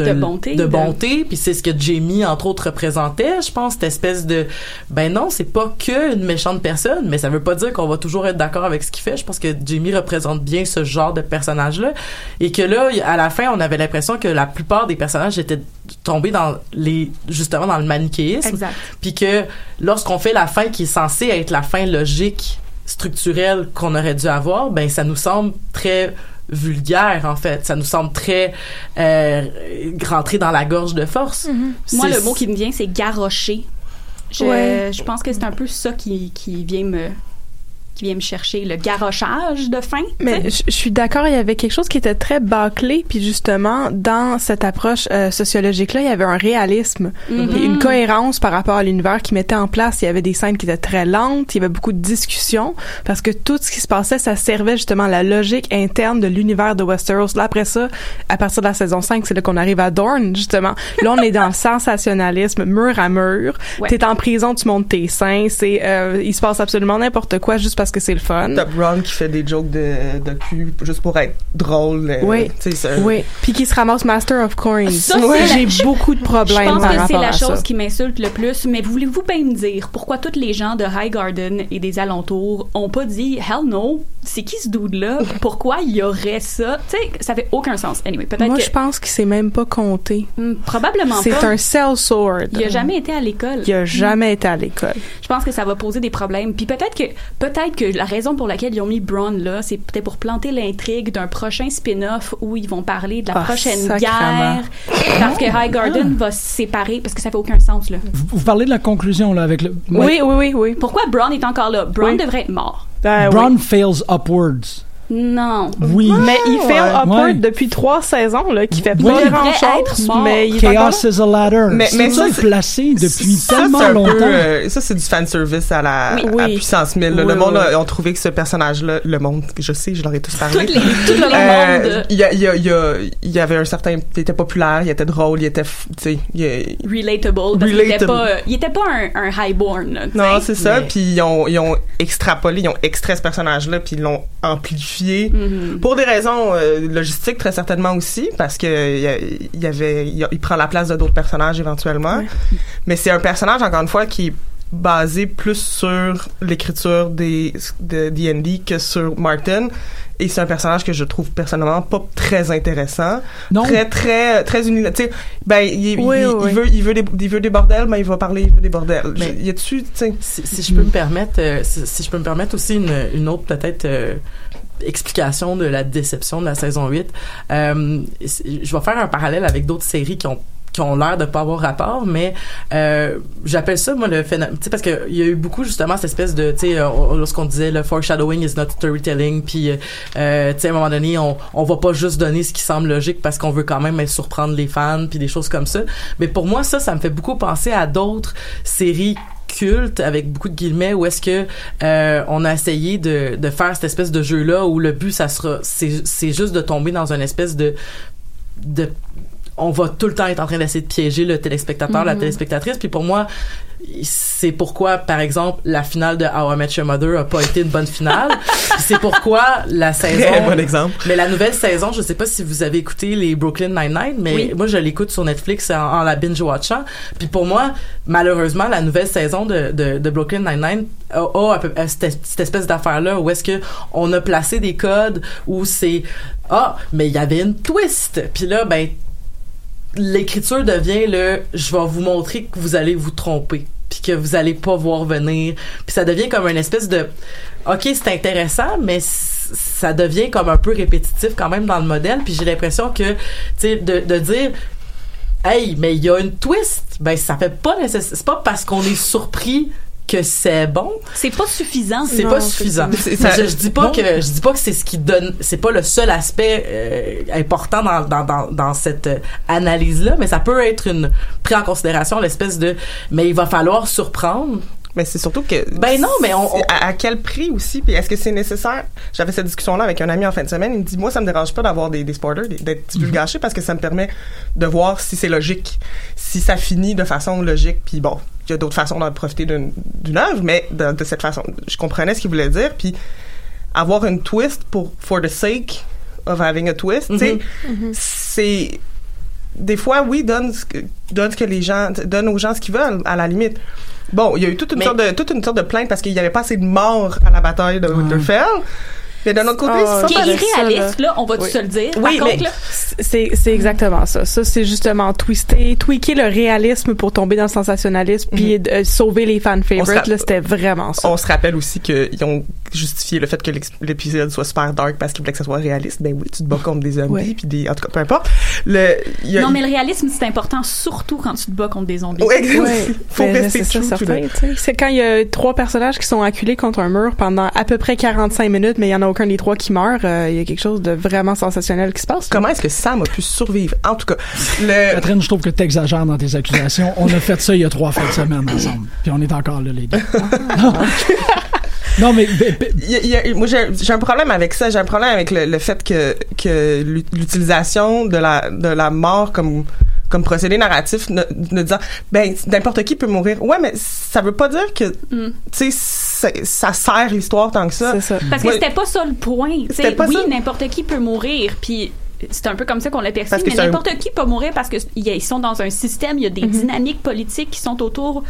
De bonté, de de- bonté puis c'est ce que Jamie entre autres représentait je pense cette espèce de ben non c'est pas que une méchante personne mais ça veut pas dire qu'on va toujours être d'accord avec ce qu'il fait. Je pense que Jamie représente bien ce genre de personnage là et que là à la fin on avait l'impression que la plupart des personnages étaient tombés dans les justement dans le manichéisme. Exact. puis que lorsqu'on fait la fin qui est censée être la fin logique structurelle qu'on aurait dû avoir ben ça nous semble très vulgaire en fait. Ça nous semble très euh, rentré dans la gorge de force. Moi C'est- le mot qui me vient c'est garrocher je, Ouais. je pense que c'est un peu ça qui, qui vient me qui vient me chercher le garochage de fin. Mais je je suis d'accord, il y avait quelque chose qui était très bâclé, puis justement, dans cette approche euh, sociologique-là, il y avait un réalisme, Mhm. puis une cohérence par rapport à l'univers qui mettait en place. Il y avait des scènes qui étaient très lentes, il y avait beaucoup de discussions, parce que tout ce qui se passait, ça servait justement à la logique interne de l'univers de Westeros. Là, après ça, à partir de la saison 5, c'est là qu'on arrive à Dorne, justement. Là, on est dans le sensationnalisme, mur à mur. Ouais. T'es en prison, tu montes tes seins, c'est, euh, il se passe absolument n'importe quoi juste parce que c'est le fun. Top Ron qui fait des jokes de, de cul juste pour être drôle. euh, Oui. c'est- Oui, puis qui se ramasse Master of Coins. Ça, c'est la- J'ai beaucoup de Je problèmes pense par que c'est rapport la à chose ça. qui m'insulte le plus, mais voulez-vous bien me dire pourquoi tous les gens de High Garden et des alentours ont pas dit Hell no, c'est qui ce dude-là? [laughs] Pourquoi il y aurait ça? Tu sais, ça fait aucun sens. Anyway, peut-être Moi, que. je pense qu'il s'est même pas compté. Hmm, probablement C'est pas. un cell sword. Il a jamais été à l'école. Il a jamais été à l'école. Je pense que ça va poser des problèmes. Puis peut-être que peut-être que la raison pour laquelle ils ont mis Braun là, c'est peut-être pour planter l'intrigue d'un prochain spin-off où ils vont parler de la Ah, prochaine sacrément. guerre. Parce que High Garden va se séparer parce que ça fait aucun sens là. Vous, vous parlez de la conclusion, là, avec le. Oui, oui, oui, oui. Pourquoi Braun est encore là? Braun Oui. devrait être mort. Ben, Brown fails upwards. Non. Oui. Mais il fait Ouais. upward Ouais. depuis trois saisons, là, qui fait Oui. pas Il grand devrait être chose, mort. mais il est Chaos is a ladder. Mais- mais ça, c'est- placé depuis Ça, tellement un peu, longtemps. euh, ça, c'est du fanservice à la Oui. à Oui. puissance 1000. là. Oui, le monde a, ont trouvé que ce personnage-là, le monde, je sais, je leur ai tous parlé. Toutes les, tout le Euh, monde il y, a, il y, a, il y, a, il y avait un certain, il était populaire, il était drôle, il était, tu sais, relatable parce qu'il était Relatable. pas il était pas un, un highborn. là, non, c'est ça. Puis ils ont, ils ont extrapolé, ils ont extrait ce personnage-là, puis ils l'ont amplifié Mhm. pour des raisons euh, logistiques très certainement aussi, parce que il y, il y avait, il, y prend la place de d'autres personnages éventuellement. Ouais. Mais c'est un personnage encore une fois qui est basé plus sur l'écriture des de D&D que sur Martin et c'est un personnage que je trouve personnellement pas très intéressant Non. très très très unilatéral tu sais ben il, Oui, il, oui, il oui. veut il veut des il veut des bordels mais il va parler il veut des bordels Mais- il y a dessus Si, si je peux me permettre, euh, si, si je peux me permettre aussi une, une autre peut-être euh, explication de la déception de la saison 8, euh, je vais faire un parallèle avec d'autres séries qui ont qui ont l'air de pas avoir rapport, mais euh, j'appelle ça moi le phénomène, tu sais parce que il y a eu beaucoup justement cette espèce de, tu sais, euh, on- lorsqu'on disait le foreshadowing is not storytelling, puis tu sais à un moment donné on on va pas juste donner ce qui semble logique parce qu'on veut quand même surprendre les fans puis des choses comme ça, mais pour moi ça ça me fait beaucoup penser à d'autres séries culte avec beaucoup de guillemets où est-ce que euh, on a essayé de, de faire cette espèce de jeu là où le but ça sera c'est c'est juste de tomber dans une espèce de de on va tout le temps être en train d'essayer de piéger le téléspectateur, la Mhm. téléspectatrice. Puis pour moi, c'est pourquoi, par exemple, la finale de How I Met Your Mother a pas été une bonne finale. [laughs] C'est pourquoi la saison. très bon exemple Mais la nouvelle saison, je sais pas si vous avez écouté les Brooklyn Nine-Nine, mais Oui. moi je l'écoute sur Netflix en, en la binge-watchant. Puis pour moi, malheureusement, la nouvelle saison de, de, de Brooklyn Nine-Nine a, a un peu- a cette, cette espèce d'affaire-là où est-ce que on a placé des codes où c'est ah, mais il y avait une twist. Puis là, ben l'écriture devient le je vais vous montrer que vous allez vous tromper puis que vous allez pas voir venir. Puis ça devient comme une espèce de OK c'est intéressant mais ça devient comme un peu répétitif quand même dans le modèle. Puis j'ai l'impression que tu sais de, de dire hey mais il y a une twist ben ça fait pas nécessaire c'est pas parce qu'on est surpris que c'est bon C'est pas suffisant. c'est pas c'est suffisant. ça. Je, je dis pas que je dis pas que c'est ce qui donne, c'est pas le seul aspect euh, important dans, dans, dans, dans cette analyse là, mais ça peut être une pris en considération l'espèce de mais il va falloir surprendre. Mais c'est surtout que Ben non, mais on- à, à quel prix aussi? Puis est-ce que c'est nécessaire? J'avais cette discussion là avec un ami en fin de semaine. Il me dit moi ça me dérange pas d'avoir des, des spoilers d'être divulgaché parce que ça me permet de voir si c'est logique si ça finit de façon logique. Puis bon il y a d'autres façons d'en profiter d'une d'une œuvre mais de, de cette façon je comprenais ce qu'il voulait dire. Puis avoir une twist pour for the sake of having a twist tu sais c'est des fois, oui, donne ce que, donne ce que les gens, donne aux gens ce qu'ils veulent, à la limite. Bon, il y a eu toute une Mais- sorte de, toute une sorte de plainte parce qu'il n'y avait pas assez de morts à la bataille de Winterfell. Mais d'un autre côté, ça, Qui ça- est paraît ça, irréaliste, là, on va Oui. se le dire. Oui, Par mais C'est, c'est exactement ça. Ça, c'est justement twister, tweaker le réalisme pour tomber dans le sensationnalisme, puis euh, sauver les fan favorites. Là, c'était vraiment ça. On se rappelle aussi qu'ils ont justifié le fait que l'épisode soit super dark parce qu'ils voulaient que ça soit réaliste. Ben oui, tu te bats contre des zombies, puis des, en tout cas, peu importe. Le, il y a- Non, mais le réalisme, c'est important, surtout quand tu te bats contre des zombies. Ouais, Ouais. faut Ben, rester c'est quand il y a trois personnages qui sont acculés contre un mur pendant à peu près 45 minutes, mais il y en a aucun des trois qui meurt. euh, Il y a quelque chose de vraiment sensationnel qui se passe. Comment est-ce que Sam a pu survivre? En tout cas, le, Catherine, je trouve que tu exagères dans tes accusations. On a fait ça il y a trois fins de semaine ensemble. Puis on est encore là, les deux. [laughs] non, mais il y a- il y a- moi, j'ai un problème avec ça. J'ai un problème avec le, le fait que, que l'ut- l'utilisation de la, de la mort comme comme procédé narratif, ne, ne disant ben n'importe qui peut mourir. Ouais, mais ça veut pas dire que Mm. tu sais ça sert l'histoire tant que ça. C'est ça. Parce que Ouais. c'était pas ça le point. Pas oui, n'importe qui peut mourir, puis c'est un peu comme ça qu'on l'a perçu, mais un- n'importe qui peut mourir parce que il y a- ils sont dans un système, il y a des dynamiques politiques qui sont autour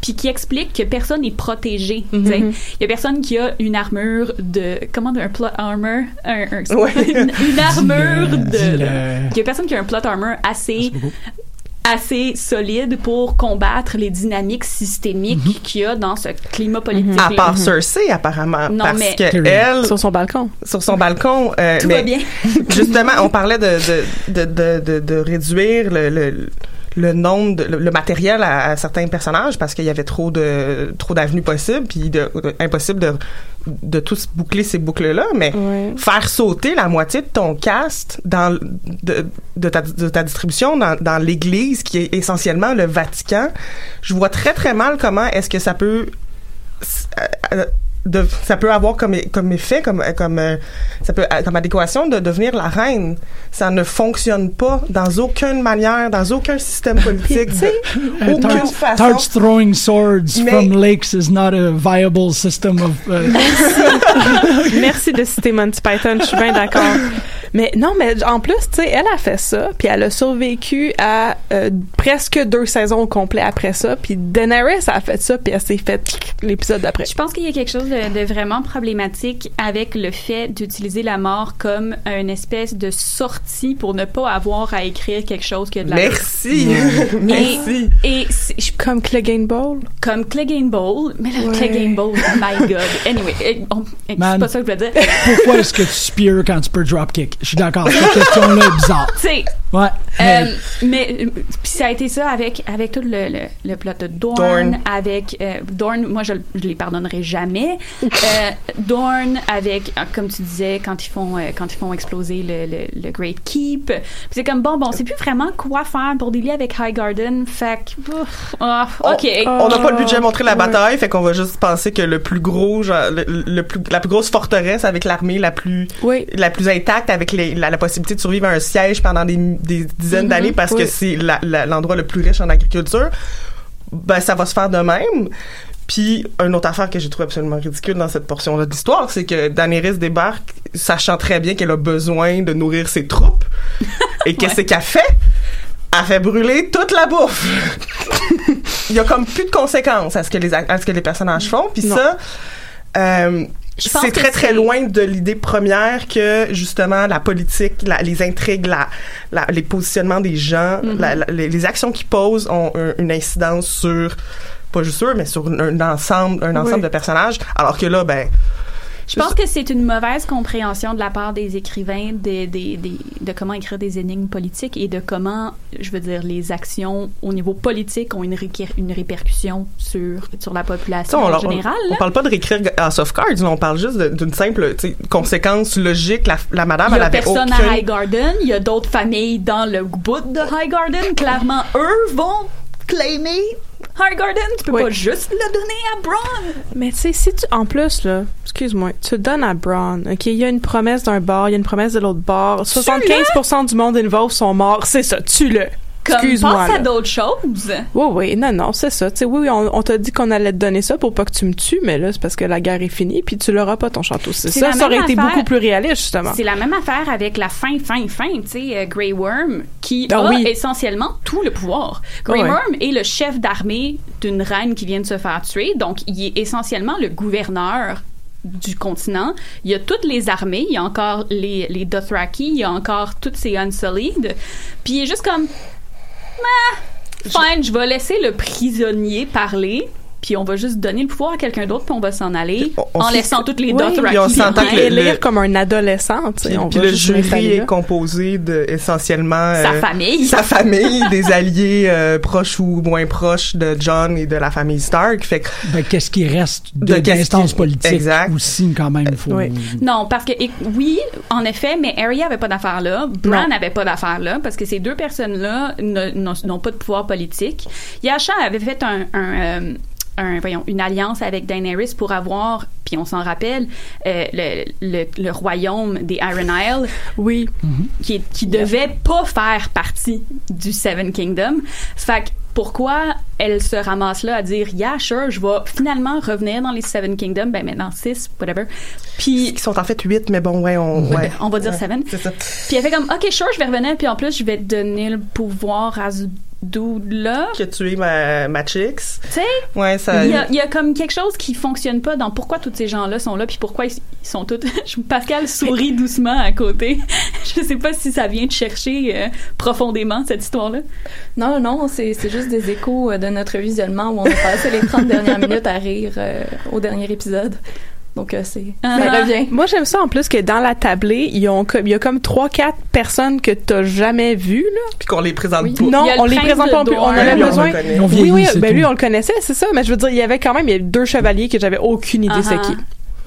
puis qui expliquent que personne n'est protégé. sais. Il y a personne qui a une armure de comment un plot armor, un, un- [laughs] Ouais. une, une armure de. Il y a personne qui a un plot armor assez assez solide pour combattre les dynamiques systémiques Mhm. qu'il y a dans ce climat politique. À part Cersei, apparemment, Non, parce mais- que elle, Sur son balcon. sur son balcon, euh, Tout mais va bien. [laughs] justement, on parlait de de, de, de, de, de réduire le, le, le nombre, de, le, le matériel à, à certains personnages parce qu'il y avait trop de trop d'avenues possibles, puis de, de- impossible de de tous boucler ces boucles-là, mais Ouais. faire sauter la moitié de ton cast dans de, de, ta, de ta distribution dans, dans l'Église qui est essentiellement le Vatican, je vois très très mal comment est-ce que ça peut euh, euh, de, ça peut avoir comme comme effet comme comme euh, ça peut euh, comme adéquation de devenir la reine ça ne fonctionne pas dans aucune manière dans aucun système politique de Uh, aucune Tarts, façon Tarts throwing swords Mais- from lakes is not a viable system of. uh, [laughs] Merci de citer Monty Python, je suis bien d'accord. Mais non, mais en plus, tu sais, elle a fait ça, puis elle a survécu à euh, presque deux saisons au complet après ça, puis Daenerys a fait ça, puis elle s'est fait l'épisode d'après. Je pense qu'il y a quelque chose de, de vraiment problématique avec le fait d'utiliser la mort comme une espèce de sortie pour ne pas avoir à écrire quelque chose qui a de la merci [laughs] merci Et je- Comme Clegane Bowl? comme Clegane Bowl, mais le Ouais. Clegane Bowl, my God. Anyway, on- eh, c'est Man. pas ça que je voulais dire. Pourquoi est-ce que tu spears quand tu peux dropkick? Je suis d'accord. Cette question-là est bizarre. [laughs] Tu sais, Ouais. mais- Euh, mais euh, puis ça a été ça avec avec tout le, le, le plot de Dorn, Dorne. avec euh, Dorn moi je, je les pardonnerai jamais euh, Dorn avec euh, comme tu disais quand ils font euh, quand ils font exploser le, le, le Great Keep c'est comme bon bon on sait plus vraiment quoi faire pour dealer avec Highgarden fait que ouf, ah, ok on n'a pas le budget à montrer la Ouais. bataille, fait qu'on va juste penser que le plus gros, genre, le, le plus, la plus grosse forteresse avec l'armée la plus, Oui. la plus intacte, avec les, la, la possibilité de survivre à un siège pendant des, des dizaines Mhm. d'années parce que c'est l'endroit le plus riche en agriculture, ben ça va se faire de même. Puis, une autre affaire que j'ai trouvé absolument ridicule dans cette portion-là de l'histoire, c'est que Daenerys débarque, sachant très bien qu'elle a besoin de nourrir ses troupes. [laughs] Et qu'est-ce qu'elle fait? Elle fait brûler toute la bouffe. [laughs] Il y a comme plus de conséquences à ce que les, à ce que les personnages font. Puis ça, euh, c'est très très loin de l'idée première que justement la politique, la- les intrigues, la, la- les positionnements des gens, Mm-hmm. les, les actions qu'ils posent ont un- une incidence sur pas juste eux, mais sur un, un ensemble, un ensemble Oui. de personnages. Alors que là, ben, je pense que c'est une mauvaise compréhension de la part des écrivains des, des, des- de comment écrire des énigmes politiques et de comment je veux dire les actions au niveau politique ont une, une répercussion sur sur la population on, en général on, parle pas de réécrire House of Cards, on parle juste de- d'une simple conséquence logique. La, la madame, Il y elle a avait personne aucune... à Highgarden, il y a d'autres familles dans le bout de Highgarden. Clairement, eux vont claimer Highgarden. Tu peux Oui. pas juste le donner à Bronn. Mais tu sais, si tu, en plus, là, excuse-moi, tu le donnes à Braun, OK, il y a une promesse d'un bar, il y a une promesse de l'autre bar, 75% du monde involve sont morts, c'est ça, tue-le. Excuse-moi, pense à d'autres choses. Oui, oui, non, non, c'est ça. Tu sais, oui, oui, on, on t'a dit qu'on allait te donner ça pour pas que tu me tues, mais là, c'est parce que la guerre est finie, puis tu l'auras pas, ton château. C'est ça, ça aurait été beaucoup plus réaliste, justement. C'est la même affaire avec la fin, fin, fin, tu sais, euh, Grey Worm, qui Ah a oui. essentiellement tout le pouvoir. Grey Ah ouais. Worm est le chef d'armée d'une reine qui vient de se faire tuer, donc il est essentiellement le gouverneur du continent. Il y a toutes les armées, il y a encore les, les Dothraki, il y a encore toutes ces Unsullied. Puis il est juste comme, ah, fine, je vais laisser le prisonnier parler. Puis on va juste donner le pouvoir à quelqu'un d'autre, puis on va s'en aller on en laissant que- toutes les Oui, Dothraki. puis on s'entend que le- élire comme un adolescent, Puis, on puis va le jury est là. composé de essentiellement Sa euh, famille. sa famille, des [laughs] alliés euh, proches ou moins proches de John et de la famille Stark. Fait que Ben, qu'est-ce qui reste De qui- politiques Exact. aussi, quand même. Faut... Oui. Non, parce que et- oui, en effet, mais Arya avait pas d'affaire là, Bran Non. avait pas d'affaire là, parce que ces deux personnes-là ne- n'ont n'ont pas de pouvoir politique. Yasha avait fait un, un, euh, un- voyons, une alliance avec Daenerys pour avoir, puis on s'en rappelle, euh, le, le, le royaume des Iron Isle. [laughs] Oui. Qui, qui devait pas faire partie du Seven Kingdom. Fait que pourquoi elle se ramasse là à dire yeah sure je vais finalement revenir dans les Seven Kingdoms ben maintenant six whatever puis ils sont en fait huit, mais bon, ouais, on, ouais. on va dire Ouais, seven. C'est ça. Puis elle fait comme, OK, sure, je vais revenir, puis en plus, je vais te donner le pouvoir à dude-là. Qui a tué ma, ma chicks. Tu sais, Ouais, ça. il y, a, il y a comme quelque chose qui fonctionne pas dans pourquoi tous ces gens-là sont là, puis pourquoi ils, ils sont tous. [laughs] Pascal sourit doucement à côté. [laughs] je sais pas si ça vient de chercher euh, profondément cette histoire-là. Non, non, c'est c'est juste des échos euh, de notre visionnement où on a passé les 30 [laughs] dernières minutes à rire euh, au dernier épisode. Donc, euh, c'est ça Ah. revient. Moi, j'aime ça en plus que dans la tablée, ils ont comme, il y a comme trois, quatre personnes que t'as jamais vues, là. Puis qu'on les présente Oui. pas. Non, on les présente pas. On avait Oui, on besoin. Oui, oui, ben lui, on le connaissait, c'est ça. Mais je veux dire, il y avait quand même, il y a deux chevaliers que j'avais aucune idée c'est qui.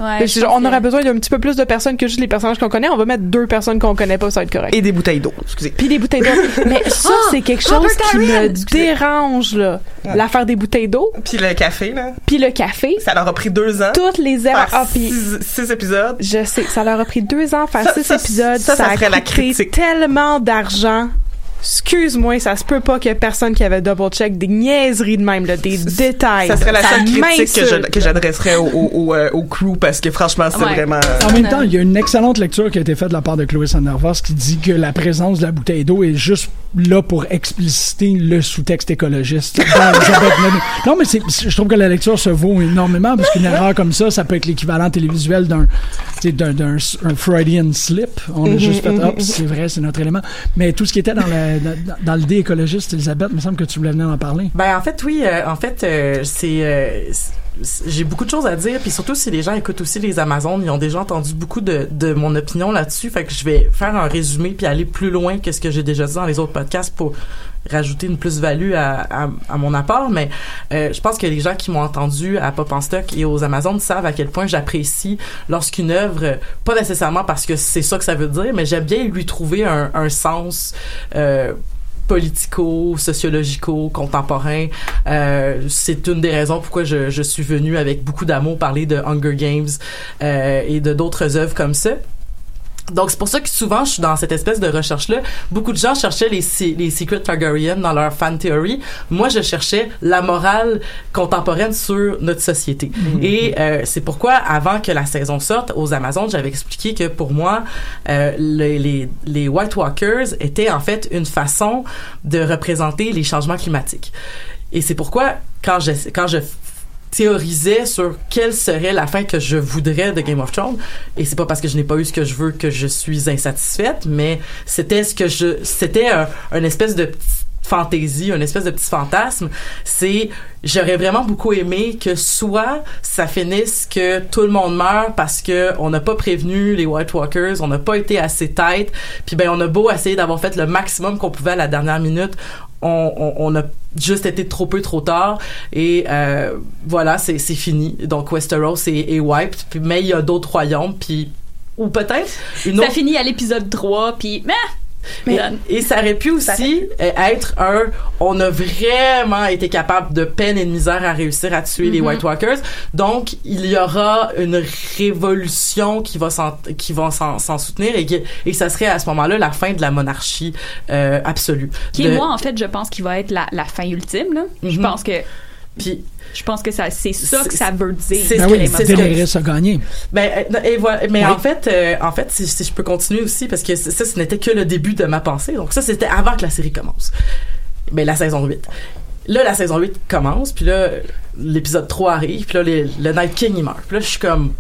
Ouais, je on aurait besoin d'un petit peu plus de personnes que juste les personnages qu'on connaît. On va mettre deux personnes qu'on connaît pas, ça va être correct. Et des bouteilles d'eau, excusez. Puis des bouteilles d'eau. [laughs] Mais ça, Ah! c'est quelque chose qui me dérange, là. Ouais. L'affaire des bouteilles d'eau, Puis le café, là. puis le café. Ça leur a pris deux ans. Toutes les erreurs. Ah, puis six, six épisodes. je sais, ça leur a pris deux ans à faire Ça- six ça- épisodes. ça, ça a ferait la critique. tellement d'argent. Excuse-moi, ça se peut pas qu'il y ait personne qui avait double-check des niaiseries de même, là, des détails. Ça serait la seule critique que je- m'insulte. que j'adresserais au, au, au, euh, au crew parce que franchement, c'est Ouais. vraiment. En même temps, il y a une excellente lecture qui a été faite de la part de Chloé Sandervos qui dit que la présence de la bouteille d'eau est juste là pour expliciter le sous-texte écologiste. [laughs] non, mais je trouve que la lecture se vaut énormément parce qu'une erreur comme ça, ça peut être l'équivalent télévisuel d'un, d'un, d'un s- un Freudian slip. On a juste fait, hop, c'est vrai, c'est notre élément. Mais tout ce qui était dans, la- dans, dans le dé écologiste, Elisabeth, il me semble que tu voulais venir en parler. Ben en fait oui, euh, en fait euh, euh, c'est- j'ai beaucoup de choses à dire puis surtout si les gens écoutent aussi les Amazones, ils ont déjà entendu beaucoup de, de mon opinion là-dessus, fait que je vais faire un résumé puis aller plus loin que ce que j'ai déjà dit dans les autres podcasts pour rajouter une plus-value à, à, mon apport, mais euh, je pense que les gens qui m'ont entendu à Pop en Stock et aux Amazones savent à quel point j'apprécie lorsqu'une œuvre, pas nécessairement parce que c'est ça que ça veut dire, mais j'aime bien lui trouver un, un sens euh, politico, sociologico, contemporain. Euh, c'est une des raisons pourquoi je, je suis venue avec beaucoup d'amour parler de Hunger Games euh, et de d'autres œuvres comme ça. Donc c'est pour ça que souvent je suis dans cette espèce de recherche là. Beaucoup de gens cherchaient les les Secret Targaryen dans leur fan theory. Moi je cherchais la morale contemporaine sur notre société. Et euh, c'est pourquoi avant que la saison sorte aux Amazones, j'avais expliqué que pour moi euh, les, les les White Walkers étaient en fait une façon de représenter les changements climatiques. Et c'est pourquoi quand je quand je théorisais sur quelle serait la fin que je voudrais de Game of Thrones. Et c'est pas parce que je n'ai pas eu ce que je veux que je suis insatisfaite mais c'était ce que je c'était un, un espèce de fantaisie, un espèce de petit fantasme, c'est j'aurais vraiment beaucoup aimé que soit ça finisse que tout le monde meurt parce que on n'a pas prévenu les White Walkers, on n'a pas été assez tête, puis ben on a beau essayer d'avoir fait le maximum qu'on pouvait à la dernière minute, on, on, on a juste été trop peu trop tard. Et euh, voilà c'est c'est fini. Donc Westeros est, est wiped. Puis mais il y a d'autres royaumes. Puis ou peut-être une Ça autre finit à l'épisode 3, puis... et, et ça aurait pu aussi euh, être un on a vraiment été capable de peine et de misère à réussir à tuer les Mhm. White Walkers donc il y aura une révolution qui va s'en qui va s'en s'en soutenir et, que- et ça serait à ce moment-là la fin de la monarchie euh, absolue Qui est De- moi, en fait, je pense qu'il va être la, la fin ultime, là. Je Mhm. pense que... puis Je pense que ça, c'est ça que ça veut dire. c'est Ben ce oui, que- c'est ce que- a gagné. Ben euh, et voilà. Mais Oui. en fait, euh, en fait, si, si je peux continuer aussi, parce que ça, ce n'était que le début de ma pensée. Donc ça, c'était avant que la série commence. Ben la saison 8. Là, la saison 8 commence, puis là, l'épisode 3 arrive, puis là, les- le Night King, il meurt. Puis là, je suis comme...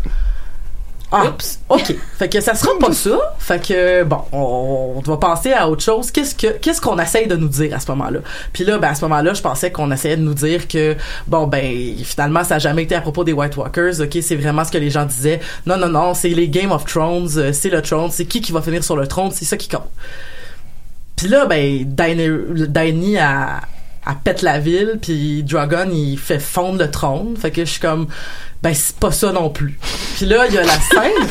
Ah, ok. Fait que ça sera pas ça. Fait que bon, on, va passer à autre chose. Qu'est-ce que qu'est-ce qu'on essaye de nous dire à ce moment-là? Puis là, ben à ce moment-là, je pensais qu'on essayait de nous dire que bon ben finalement ça a jamais été à propos des White Walkers. Ok, c'est vraiment ce que les gens disaient. Non non non, c'est les Game of Thrones, euh, c'est le trône, c'est qui qui va finir sur le trône, c'est ça qui compte. Puis là, ben Dany a à pète la ville puis Dragon il fait fondre le trône fait que je suis comme ben c'est pas ça non plus puis là il y a la scène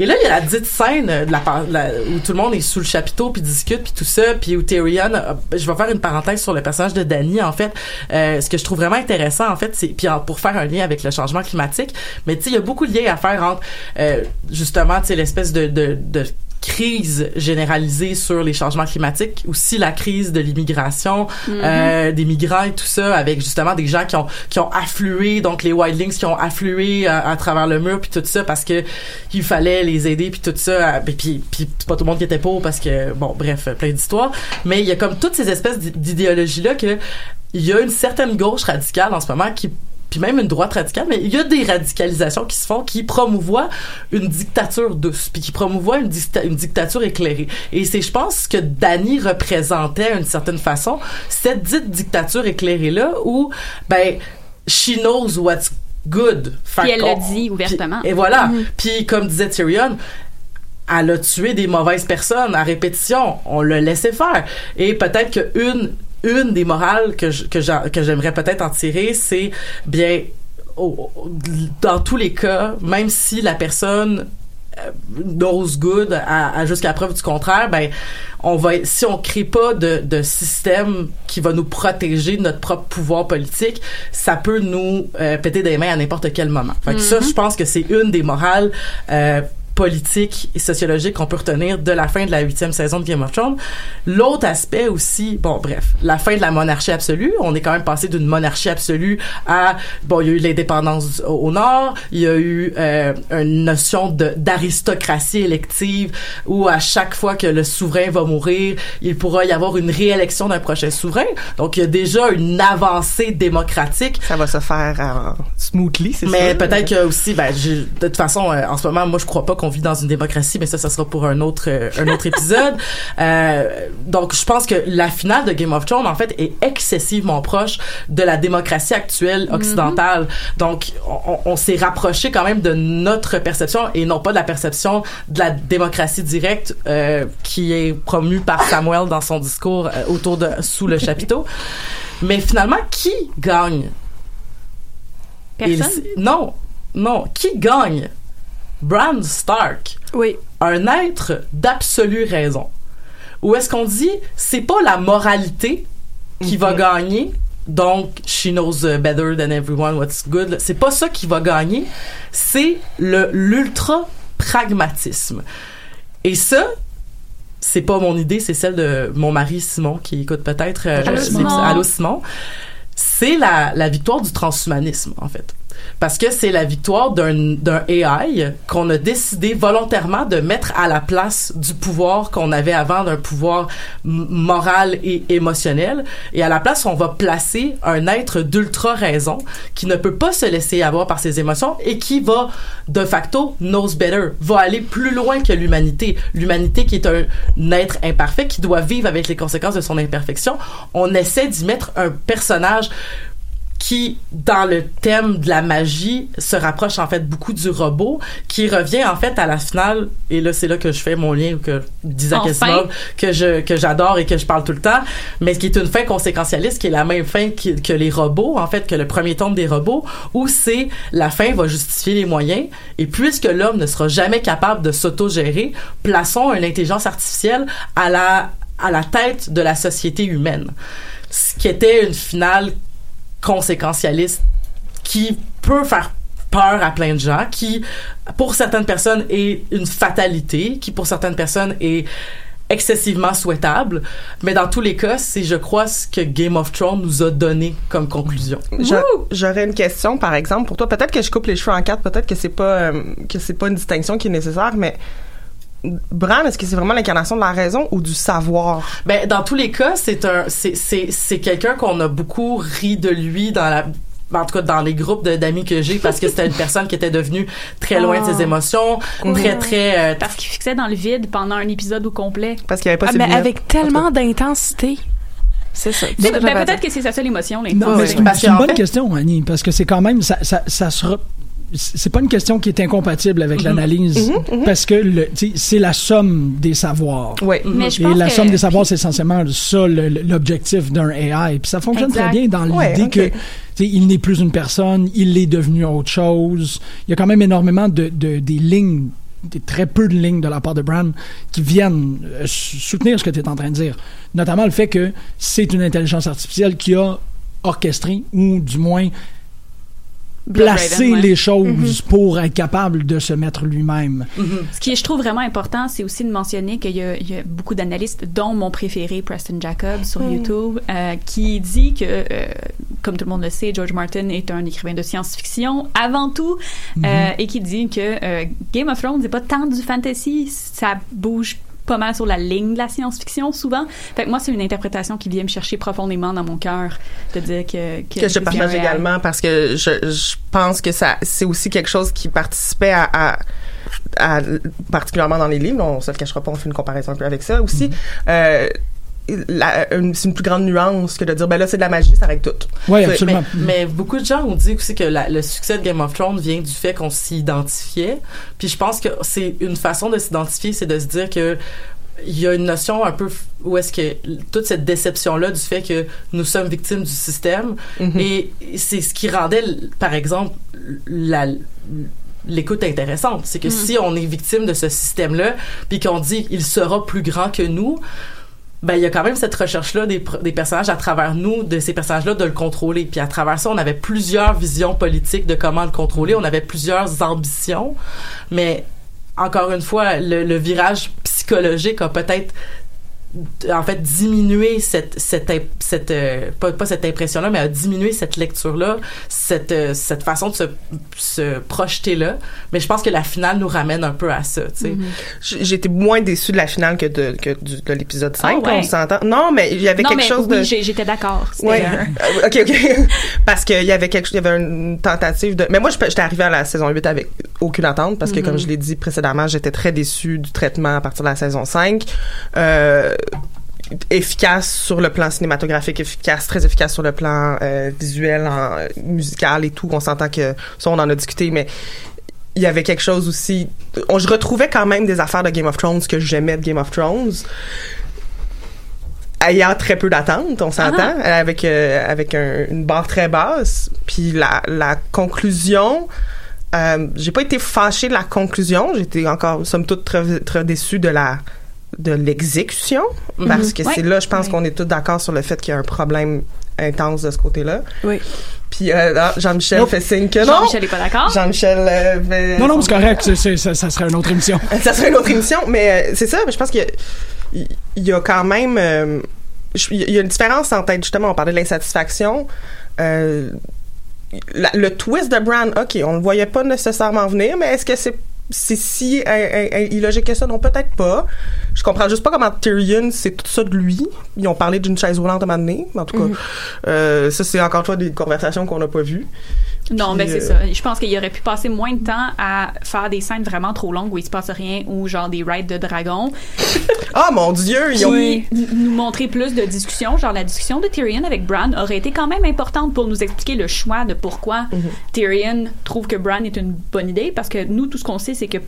et là, il y a la dite scène de la, la, où tout le monde est sous le chapiteau puis discute puis tout ça, puis où Tyrion, je vais faire une parenthèse sur le personnage de Dany en fait. Euh, ce que je trouve vraiment intéressant en fait, c'est puis pour faire un lien avec le changement climatique, mais tu sais, il y a beaucoup de liens à faire entre euh, justement, tu sais, l'espèce de, de, de crise généralisée sur les changements climatiques, aussi la crise de l'immigration, mm-hmm. euh, des migrants et tout ça, avec justement des gens qui ont qui ont afflué, donc les wildlings qui ont afflué à, à travers le mur puis tout ça parce que il fallait les aider puis tout ça, puis puis, puis pas tout le monde qui était pauvre parce que bon bref plein d'histoires, mais il y a comme toutes ces espèces d'idéologies là que il y a une certaine gauche radicale en ce moment qui puis même une droite radicale, mais il y a des radicalisations qui se font qui promouvoient une dictature douce, puis qui promouvoient une, une dictature éclairée. Et c'est, je pense, ce que Danny représentait d'une certaine façon, cette dite dictature éclairée-là, où, ben, she knows what's good. Puis elle le dit ouvertement. et voilà. Mm-hmm. Puis comme disait Tyrion, elle a tué des mauvaises personnes à répétition. On le laissait faire. Et peut-être qu'une une des morales que que j'aimerais peut-être en tirer, c'est bien dans tous les cas, même si la personne euh, knows good à, jusqu'à preuve du contraire, ben on va si on crée pas de, de système qui va nous protéger de notre propre pouvoir politique, ça peut nous euh, péter des mains à n'importe quel moment. Fait ça, mm-hmm. je pense que c'est une des morales euh, politique et sociologique qu'on peut retenir de la fin de la huitième saison de Game of Thrones. L'autre aspect aussi, bon bref, la fin de la monarchie absolue. On est quand même passé d'une monarchie absolue à bon, il y a eu l'indépendance au, nord, il y a eu euh, une notion d'aristocratie élective où à chaque fois que le souverain va mourir, il pourra y avoir une réélection d'un prochain souverain. Donc il y a déjà une avancée démocratique. Ça va se faire euh, smoothly, c'est ça. Mais peut-être que aussi, ben, de toute façon, euh, en ce moment, moi je crois pas qu'on on vit dans une démocratie, mais ça, ça sera pour un autre, euh, un autre [laughs] épisode. Euh, donc, je pense que la finale de Game of Thrones, en fait, est excessivement proche de la démocratie actuelle occidentale. Mm-hmm. Donc, on, s'est rapproché quand même de notre perception et non pas de la perception de la démocratie directe euh, qui est promue par Samuel dans son discours autour de sous le [laughs] chapiteau. Mais finalement, qui gagne? Personne? non, non. Qui gagne? Bran Stark, oui. un être d'absolue raison. Ou est-ce qu'on dit c'est pas la moralité qui va mhm. gagner, donc she knows uh, better than everyone what's good. C'est pas ça qui va gagner, c'est le l'ultra pragmatisme. Et ça, c'est pas mon idée, c'est celle de mon mari Simon qui écoute peut-être. Euh, Allô Simon. C'est la, la victoire du transhumanisme en fait parce que c'est la victoire d'un AI qu'on a décidé volontairement de mettre à la place du pouvoir qu'on avait avant d'un pouvoir moral et émotionnel. Et à la place on va placer un être d'ultra raison qui ne peut pas se laisser avoir par ses émotions et qui va de facto knows better va aller plus loin que l'humanité. L'humanité qui est un être imparfait qui doit vivre avec les conséquences de son imperfection. On essaie d'y mettre un personnage qui, dans le thème de la magie, se rapproche en fait beaucoup du robot, qui revient en fait à la finale, et là c'est là que je fais mon lien que d'Isaac Asimov, que je que j'adore et que je parle tout le temps, mais qui est une fin conséquentialiste, qui est la même fin que, que les robots, en fait, que le premier tome des robots, où c'est la fin va justifier les moyens, et puisque l'homme ne sera jamais capable de s'autogérer, plaçons une intelligence artificielle à la à la tête de la société humaine. Ce qui était une finale conséquentialiste qui peut faire peur à plein de gens, qui pour certaines personnes est une fatalité, qui pour certaines personnes est excessivement souhaitable, mais dans tous les cas, c'est je crois ce que Game of Thrones nous a donné comme conclusion. J'aurais une question par exemple pour toi, peut-être que je coupe les cheveux en quatre, peut-être que c'est pas euh, que c'est pas une distinction qui est nécessaire, mais Bran, est-ce que c'est vraiment l'incarnation de la raison ou du savoir? Ben, dans tous les cas, c'est un, c'est, c'est, c'est quelqu'un qu'on a beaucoup ri de lui dans la, en tout cas dans les groupes de- d'amis que j'ai parce que c'était une personne qui était devenue très loin de ses Ah. émotions, très très euh, Parce qu'il fixait dans le vide pendant un épisode au complet. Parce qu'il n'y avait pas Ah, mais avec tellement d'intensité. C'est ça. Ben, peut-être que c'est sa seule émotion, là. Non, mais c'est une, bonne fait- question, Annie, parce que c'est quand même, ça, ça, ça sera, c'est pas une question qui est incompatible avec l'analyse, parce que le, tu sais, c'est la somme des savoirs. Oui. Mais je Et pense la que- somme des savoirs, c'est essentiellement ça l'objectif d'un AI. Puis ça fonctionne Exact. très bien dans Ouais, l'idée ok. que il n'est plus une personne, il est devenu autre chose. Il y a quand même énormément de, de- des lignes, des très peu de lignes de la part de Bran qui viennent euh, sou- soutenir ce que tu es en train de dire. Notamment le fait que c'est une intelligence artificielle qui a orchestré ou du moins placer Raven, ouais. les choses pour être capable de se mettre lui-même. Ce qui est, je trouve vraiment important, c'est aussi de mentionner qu'il y, a- il y a beaucoup d'analystes, dont mon préféré, Preston Jacobs, sur YouTube, euh, qui dit que, euh, comme tout le monde le sait, George Martin est un écrivain de science-fiction avant tout, euh, et qui dit que euh, Game of Thrones n'est pas tant du fantasy, ça bouge pas mal sur la ligne de la science-fiction souvent. Fait que moi, c'est une interprétation qui vient me chercher profondément dans mon cœur de dire que que je partage réel. également parce que je, je pense que ça c'est aussi quelque chose qui participait à, à, à- particulièrement dans les livres on se le cachera pas on fait une comparaison un peu avec ça aussi euh, la- une- c'est une plus grande nuance que de dire ben là c'est de la magie ça règle tout. Oui, absolument. Mais, mais beaucoup de gens ont dit aussi que la- le succès de Game of Thrones vient du fait qu'on s'y identifiait. Puis je pense que c'est une façon de s'identifier, c'est de se dire que il y a une notion un peu où est-ce que toute cette déception là du fait que nous sommes victimes du système. Et c'est ce qui rendait par exemple la l'écoute intéressante. C'est que si on est victime de ce système là puis qu'on dit il sera plus grand que nous ben il y a quand même cette recherche là des, des personnages à travers nous de ces personnages là de le contrôler. Puis à travers ça on avait plusieurs visions politiques de comment le contrôler. On avait plusieurs ambitions. Mais encore une fois le, le virage psychologique a peut-être en fait diminué cette cette cette euh, pas, pas cette impression là mais a diminué cette lecture là cette euh, cette façon de se, se projeter là mais je pense que la finale nous ramène un peu à ça tu sais J- j'étais moins déçue de la finale que de que du- de l'épisode 5 Ah ouais. on s'entend non mais il y avait Non, quelque mais chose oui, de j'étais d'accord. Ouais. [laughs] Euh, ok, ok. [laughs] Parce qu'il y avait quelque, il y avait une tentative de. Mais moi, je- j'étais arrivée à la saison 8 avec aucune attente parce que, comme je l'ai dit précédemment, j'étais très déçue du traitement à partir de la saison 5. Euh, efficace sur le plan cinématographique, efficace, très efficace sur le plan euh, visuel, en, musical et tout. On s'entend que ça, on en a discuté, mais il y avait quelque chose aussi. On, je retrouvais quand même des affaires de Game of Thrones que j'aimais de Game of Thrones ayant très peu d'attentes, on s'entend, avec euh, avec un- une barre très basse. Puis la, la conclusion, euh, j'ai pas été fâchée de la conclusion, j'étais encore somme toute très, très déçue de la de l'exécution parce que Ouais. c'est là je pense Ouais. qu'on est tous d'accord sur le fait qu'il y a un problème intense de ce côté-là. Oui. Puis euh, ah, Jean-Michel fait signe que non. Jean-Michel est pas d'accord. Jean-Michel euh, fait- Non, non, c'est correct, c'est- ça, ça serait une autre émission. [laughs] ça serait une autre émission, mais euh, c'est ça. mais Je pense qu'il y y, a quand même euh, il y a une différence entre être justement on parlait de l'insatisfaction. euh, le twist de Bran, ok, on le voyait pas nécessairement venir, mais est-ce que c'est c'est si illogique que ça Non, peut-être pas. Je comprends juste pas comment Tyrion c'est tout ça de lui. Ils ont parlé d'une chaise roulante à un moment donné, mais en tout cas, euh, ça c'est encore une fois des conversations qu'on n'a pas vues. Non, mais c'est euh, ça. Je pense qu'il aurait pu passer moins de temps à faire des scènes vraiment trop longues où il se passe rien ou genre des rides de dragons. Ah mon Dieu, ils ont nous montrer plus de discussions. Genre la discussion de Tyrion avec Bran aurait été quand même importante pour nous expliquer le choix de pourquoi Tyrion trouve que Bran est une bonne idée parce que nous, tout ce qu'on sait, c'est que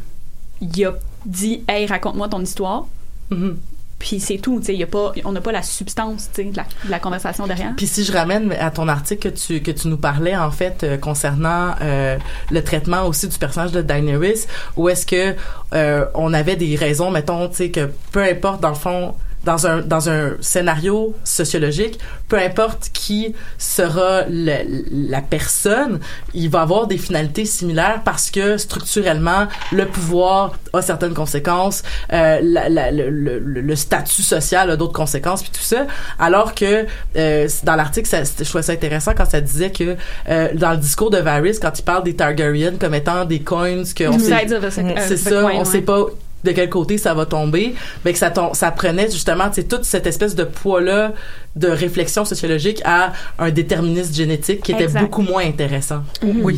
il a dit Hey, raconte-moi ton histoire. Mhm. Puis c'est tout, tu sais, il y a pas, on n'a pas la substance, tu sais, de la, de la conversation derrière. Puis si je ramène à ton article que tu que tu nous parlais en fait euh, concernant euh, le traitement aussi du personnage de Daenerys, où est-ce que euh, on avait des raisons, mettons, tu sais que peu importe dans le fond dans un dans un scénario sociologique, peu importe qui sera le- la personne, il va avoir des finalités similaires parce que structurellement le pouvoir a certaines conséquences, euh, la- la- le, le- le- statut social a d'autres conséquences puis tout ça. Alors que euh, dans l'article, ça- je trouvais ça intéressant quand ça disait que euh, dans le discours de Varys, quand il parle des Targaryen comme étant des coins que on sait Sides of a- c'est ça, on sait pas de quel côté ça va tomber, mais que ça tom- ça prenait justement toute cette espèce de poids là de réflexion sociologique à un déterminisme génétique qui était Exact. beaucoup moins intéressant. Oui.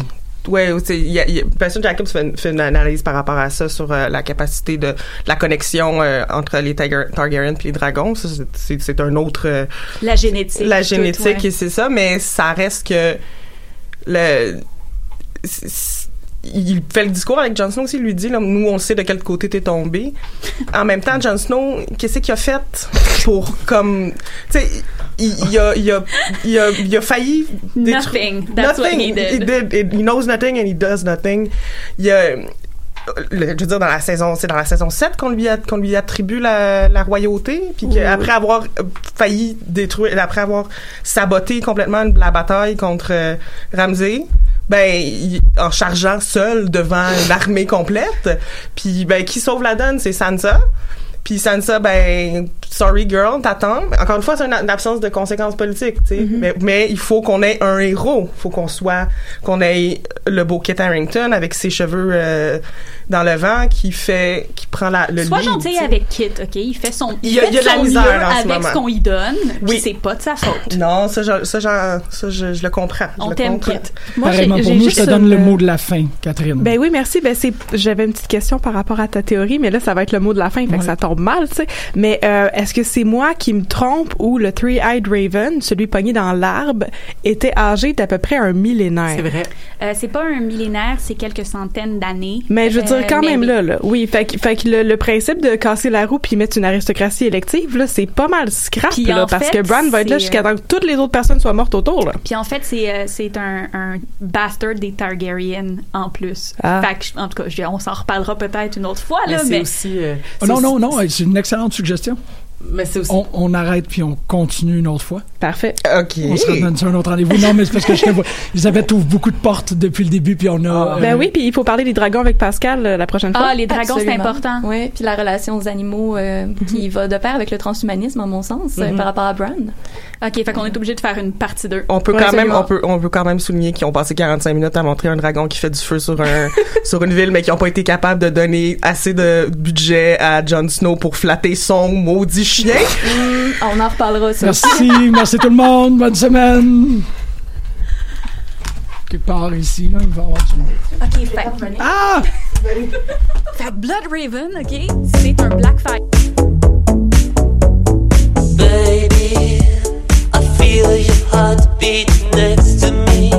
Ouais, c'est- il y a, il y a- Passion Jacobs fait une, fait une analyse par rapport à ça sur euh, la capacité de la connexion euh, entre les Tiger, Targaryen puis les dragons. C'est- un autre euh, La génétique. la tout, génétique ouais. et c'est ça, mais ça reste que le il fait le discours avec Jon Snow aussi, il lui dit là, nous on sait de quel côté t'es tombé. En même temps, Jon Snow, qu'est-ce qu'il a fait pour comme tu sais il, il a il a il a il a failli détruire- Nothing. That's what he did. He He knows nothing and he does nothing. Il a le- je veux dire dans la saison c'est dans la saison 7 qu'on lui a- qu'on lui attribue la, la royauté puis qu'après avoir failli détruire après avoir saboté complètement la bataille contre euh, Ramsay ben en chargeant seul devant l'armée complète. Puis ben qui sauve la donne c'est Sansa puis Sansa, ben, sorry girl, t'attends. Encore une fois, c'est une, une absence de conséquences politiques, tu sais. mais, mais il faut qu'on ait un héros. faut qu'on soit, qu'on ait le beau Kit Harington avec ses cheveux euh, dans le vent qui fait, qui prend la, le Sois lead, gentil avec Kit, OK? Il fait son, Il y a- fait il y a de la misère en ce avec moment. ce qu'on lui donne. Oui. C'est pas de sa faute. Non, ça, je, ça, j'en- ça je, je le comprends. Je On t'aime. Kit. Moi, j'ai- Pareillement, pour nous, je te donne une- le mot de la fin, Catherine. Ben oui, merci. Ben c'est, j'avais une petite question par rapport à ta théorie, mais là, ça va être le mot de la fin, fait que ça tombe mal, tu sais. Mais euh, est-ce que c'est moi qui me trompe ou le Three-Eyed Raven, celui pogné dans l'arbre, était âgé d'à peu près un millénaire? C'est vrai. Euh, c'est pas un millénaire, c'est quelques centaines d'années. Mais je veux dire, Euh, quand mais même oui. là, là, oui, fait, que- fait que le, le principe de casser la roue puis mettre une aristocratie élective, là, c'est pas mal scrap, Puis là, parce fait, que Bran va être là jusqu'à euh, temps que toutes les autres personnes soient mortes autour, là. Puis en fait, c'est euh, c'est un, un bastard des Targaryen en plus. Ah. Fait que, en tout cas, je- on s'en reparlera peut-être une autre fois, Mais là, c'est mais... aussi euh, Oh, non, non, non, c'est une excellente suggestion. Mais c'est aussi On, on arrête puis on continue une autre fois. Parfait. OK. On se redonne sur un autre rendez-vous. Non, mais c'est parce que je te vois. Elisabeth ouvre beaucoup de portes depuis le début, puis on a. Ben euh, oui, puis il faut parler des dragons avec Pascal euh, la prochaine fois. Ah, les dragons, c'est important. Oui, puis la relation aux animaux euh, qui va de pair avec le transhumanisme, à mon sens, euh, Mhm. par rapport à Bran. OK, fait qu'on est obligé de faire une partie 2. On peut Ouais, quand même, on peut, on peut quand même souligner qu'ils ont passé 45 minutes à montrer un dragon qui fait du feu sur un, [laughs] sur une ville, mais qui n'ont pas été capables de donner assez de budget à Jon Snow pour flatter son maudit chien. On en reparlera, ça. Merci, merci tout le monde. Bonne semaine. Quelque part ici, là, il va y avoir du. OK, fait, Ah! fait Blood Raven, OK, c'est un black fight. Baby, I feel your heartbeat next to me.